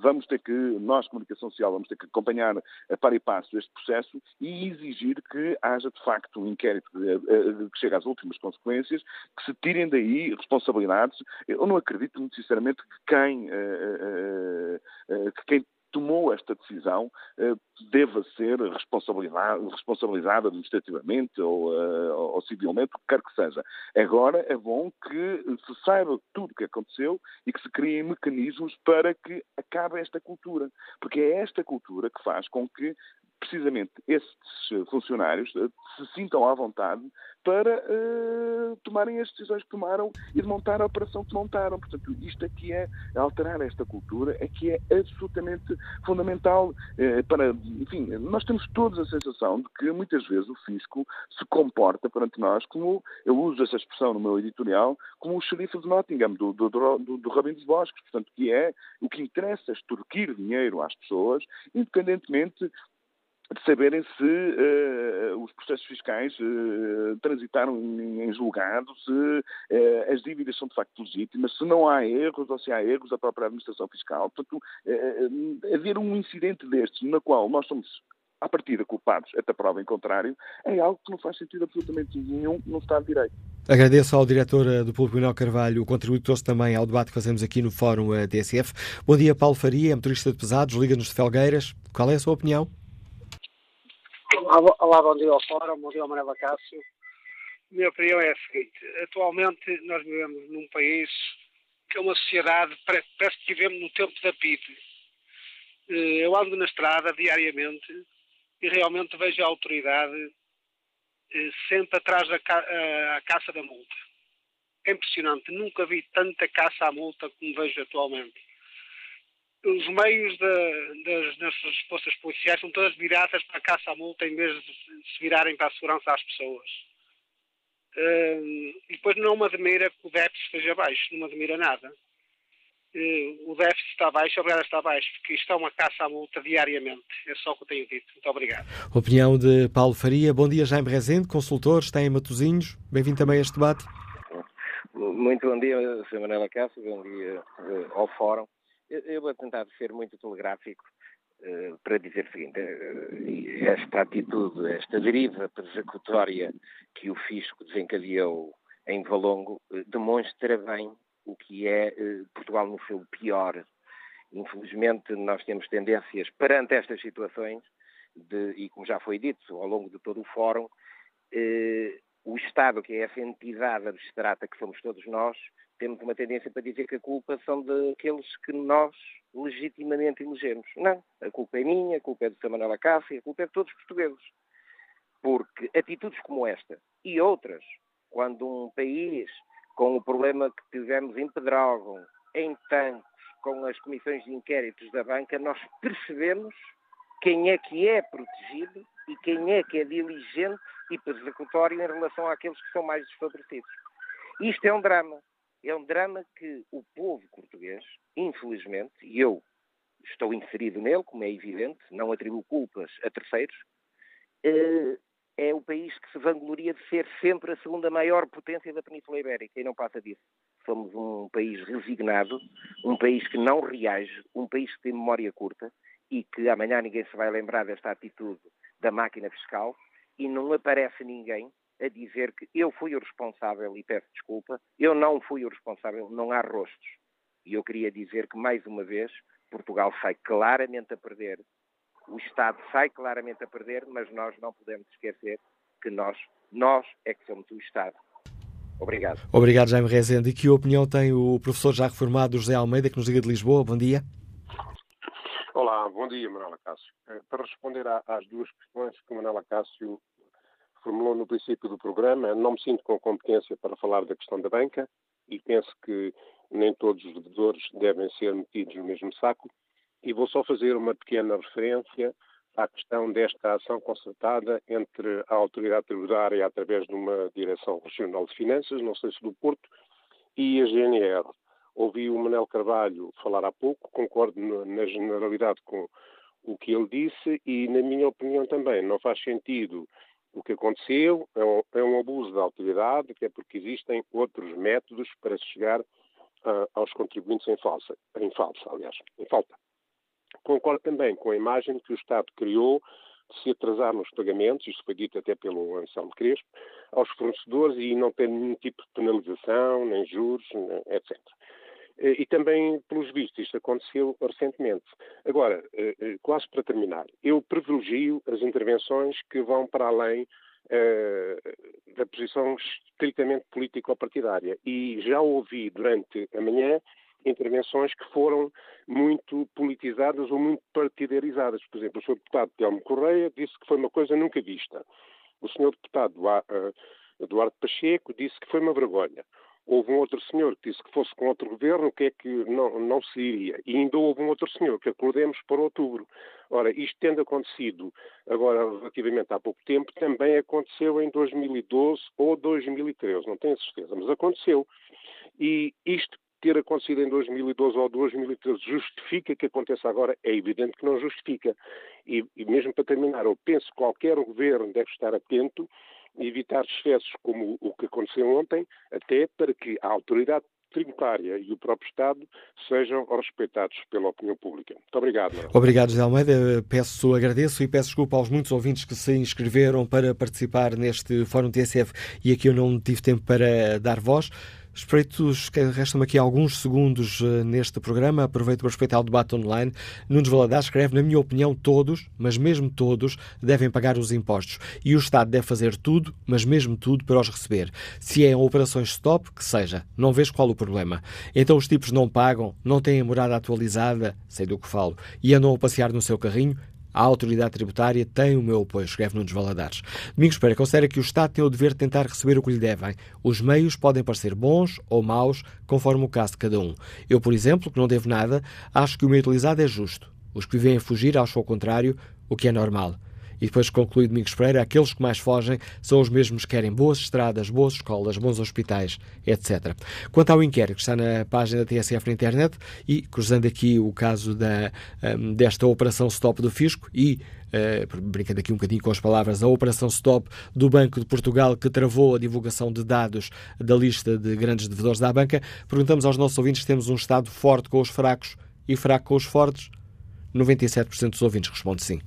vamos ter que, nós, comunicação social, vamos ter que acompanhar a par e passo este processo e exigir que haja, de facto, um inquérito que chegue às últimas consequências, que se tirem daí responsabilidades. Eu não acredito, muito sinceramente, que quem, eh, eh, que quem tomou esta decisão eh, deva ser responsabilizado administrativamente ou, uh, ou civilmente, o que quer que seja. Agora é bom que se saiba tudo o que aconteceu e que se criem mecanismos para que acabe esta cultura. Porque é esta cultura que faz com que precisamente esses funcionários se sintam à vontade para uh, tomarem as decisões que tomaram e de montar a operação que montaram. Portanto, isto aqui é alterar esta cultura, é que é absolutamente fundamental uh, para, enfim, nós temos todos a sensação de que muitas vezes o fisco se comporta perante nós como, eu uso essa expressão no meu editorial, como o xerife de Nottingham, do, do, do, do dos Bosques, portanto, que é o que interessa extorquir dinheiro às pessoas, independentemente de saberem se uh, os processos fiscais uh, transitaram em, em julgado, se uh, as dívidas são de facto legítimas, se não há erros ou se há erros da própria administração fiscal. Portanto, haver um incidente destes, na qual nós somos à partida culpados, até prova em contrário, é algo que não faz sentido absolutamente nenhum no Estado de Direito. Agradeço ao diretor do Público Manuel Carvalho o contributo trouxe também ao debate que fazemos aqui no Fórum DSF. Bom dia, Paulo Faria, é motorista de pesados, liga-nos de Felgueiras. Qual é a sua opinião? Olá, bom dia ao Fórum, bom dia ao Manuel Acácio. Minha opinião é a seguinte: atualmente nós vivemos num país que é uma sociedade, parece que vivemos no tempo da PID. Eh, eu ando na estrada diariamente e realmente vejo a autoridade eh, sempre atrás da ca a caça da multa. É impressionante, nunca vi tanta caça à multa como vejo atualmente os meios de, das nossas forças policiais são todas viradas para a caça à multa em vez de se virarem para a segurança às pessoas. Uh, e depois não me admira que o déficit esteja baixo, não me admira nada. Uh, o déficit está baixo, obrigado está baixo, porque isto é uma caça à multa diariamente. É só o que eu tenho dito. Muito obrigado. Opinião de Paulo Faria. Bom dia, Jaime Rezende, consultor, está em Matosinhos. Bem-vindo também a este debate. Muito bom dia, Sr. Manela Cássio, bom dia uh, ao Fórum. Eu vou tentar ser muito telegráfico uh, para dizer o seguinte: uh, esta atitude, esta deriva persecutória que o fisco desencadeou em Valongo uh, demonstra bem o que é Portugal no seu pior. Infelizmente, nós temos tendências perante estas situações, de, e como já foi dito ao longo de todo o fórum, o Estado, que é essa entidade abstrata que somos todos nós, temos uma tendência para dizer que a culpa são daqueles que nós legitimamente elegemos. Não, a culpa é minha, a culpa é do Samuel Acácia, a culpa é de todos os portugueses. Porque atitudes como esta e outras, quando um país, com o problema que tivemos em Pedrógão, em tanques, com as comissões de inquéritos da banca, nós percebemos quem é que é protegido e quem é que é diligente e persecutório em relação àqueles que são mais desfavorecidos. Isto é um drama. É um drama que o povo português, infelizmente, e eu estou inserido nele, como é evidente, não atribuo culpas a terceiros, eh, é o país que se vangloria de ser sempre a segunda maior potência da Península Ibérica e não passa disso. Somos um país resignado, um país que não reage, um país que tem memória curta e que amanhã ninguém se vai lembrar desta atitude da máquina fiscal e não aparece ninguém a dizer que eu fui o responsável e peço desculpa, eu não fui o responsável, não há rostos. E eu queria dizer que, mais uma vez, Portugal sai claramente a perder, o Estado sai claramente a perder, mas nós não podemos esquecer que nós, nós é que somos o Estado. Obrigado. Obrigado, Jaime Rezende. E que opinião tem o professor já reformado José Almeida, que nos liga de Lisboa? Bom dia. Olá, bom dia, Manuela Cássio. Eh, para responder às duas questões que Manuela Cássio formulou no princípio do programa, não me sinto com competência para falar da questão da banca e penso que nem todos os devedores devem ser metidos no mesmo saco. E vou só fazer uma pequena referência à questão desta ação concertada entre a autoridade tributária através de uma direção regional de finanças, não sei se do Porto, e a GNR. Ouvi o Manel Carvalho falar há pouco, concordo na generalidade com o que ele disse e, na minha opinião, também não faz sentido o que aconteceu é um, é um abuso da autoridade, que é porque existem outros métodos para chegar uh, aos contribuintes em falsa, em falsa, aliás, em falta. Concordo também com a imagem que o Estado criou de se atrasar nos pagamentos, isto foi dito até pelo Anselmo Crespo, aos fornecedores e não ter nenhum tipo de penalização, nem juros, etc. Eh, e também, pelos vistos, isto aconteceu recentemente. Agora, eh, eh, quase para terminar, eu privilegio as intervenções que vão para além uh, da posição estritamente político-partidária. E já ouvi durante a manhã intervenções que foram muito politizadas ou muito partidarizadas. Por exemplo, o Sr. Deputado Telmo Correia disse que foi uma coisa nunca vista. O Sr. Deputado eh, Eduardo Pacheco disse que foi uma vergonha. Houve um outro senhor que disse que fosse com outro governo, o que é que não, não se iria. E ainda houve um outro senhor que acordemos para outubro. Ora, isto tendo acontecido agora relativamente há pouco tempo, também aconteceu em 2012 ou 2013, não tenho certeza, mas aconteceu. E isto ter acontecido em 2012 ou 2013 justifica que aconteça agora? É evidente que não justifica. E, e mesmo para terminar, eu penso que qualquer governo deve estar atento evitar excessos como o que aconteceu ontem, até para que a autoridade tributária e o próprio Estado sejam respeitados pela opinião pública. Muito obrigado. Obrigado, José Almeida. Peço, agradeço e peço desculpa aos muitos ouvintes que se inscreveram para participar neste Fórum TSF e aqui eu não tive tempo para dar voz. Espreitos, restam-me aqui alguns segundos uh, neste programa. Aproveito para respeitar o debate online. Nunes Valadares escreve, na minha opinião, todos, mas mesmo todos, devem pagar os impostos. E o Estado deve fazer tudo, mas mesmo tudo, para os receber. Se é operações stop, que seja. Não vejo qual o problema. Então os tipos não pagam, não têm a morada atualizada, sei do que falo, e andam a passear no seu carrinho, a autoridade tributária tem o meu apoio, escreve Nunes Valadares. Domingos Pereira considera que o Estado tem o dever de tentar receber o que lhe devem. Os meios podem parecer bons ou maus, conforme o caso de cada um. Eu, por exemplo, que não devo nada, acho que o meio utilizado é justo. Os que vivem a fugir acham o contrário, o que é normal. E depois conclui Domingos Pereira, aqueles que mais fogem são os mesmos que querem boas estradas, boas escolas, bons hospitais, etc. Quanto ao inquérito que está na página da TSF na internet, e cruzando aqui o caso da, um, desta operação stop do fisco e Uh, brincando aqui um bocadinho com as palavras, a Operação Stop do Banco de Portugal que travou a divulgação de dados da lista de grandes devedores da banca. Perguntamos aos nossos ouvintes se temos um Estado forte com os fracos e fraco com os fortes. 97% dos ouvintes responde sim.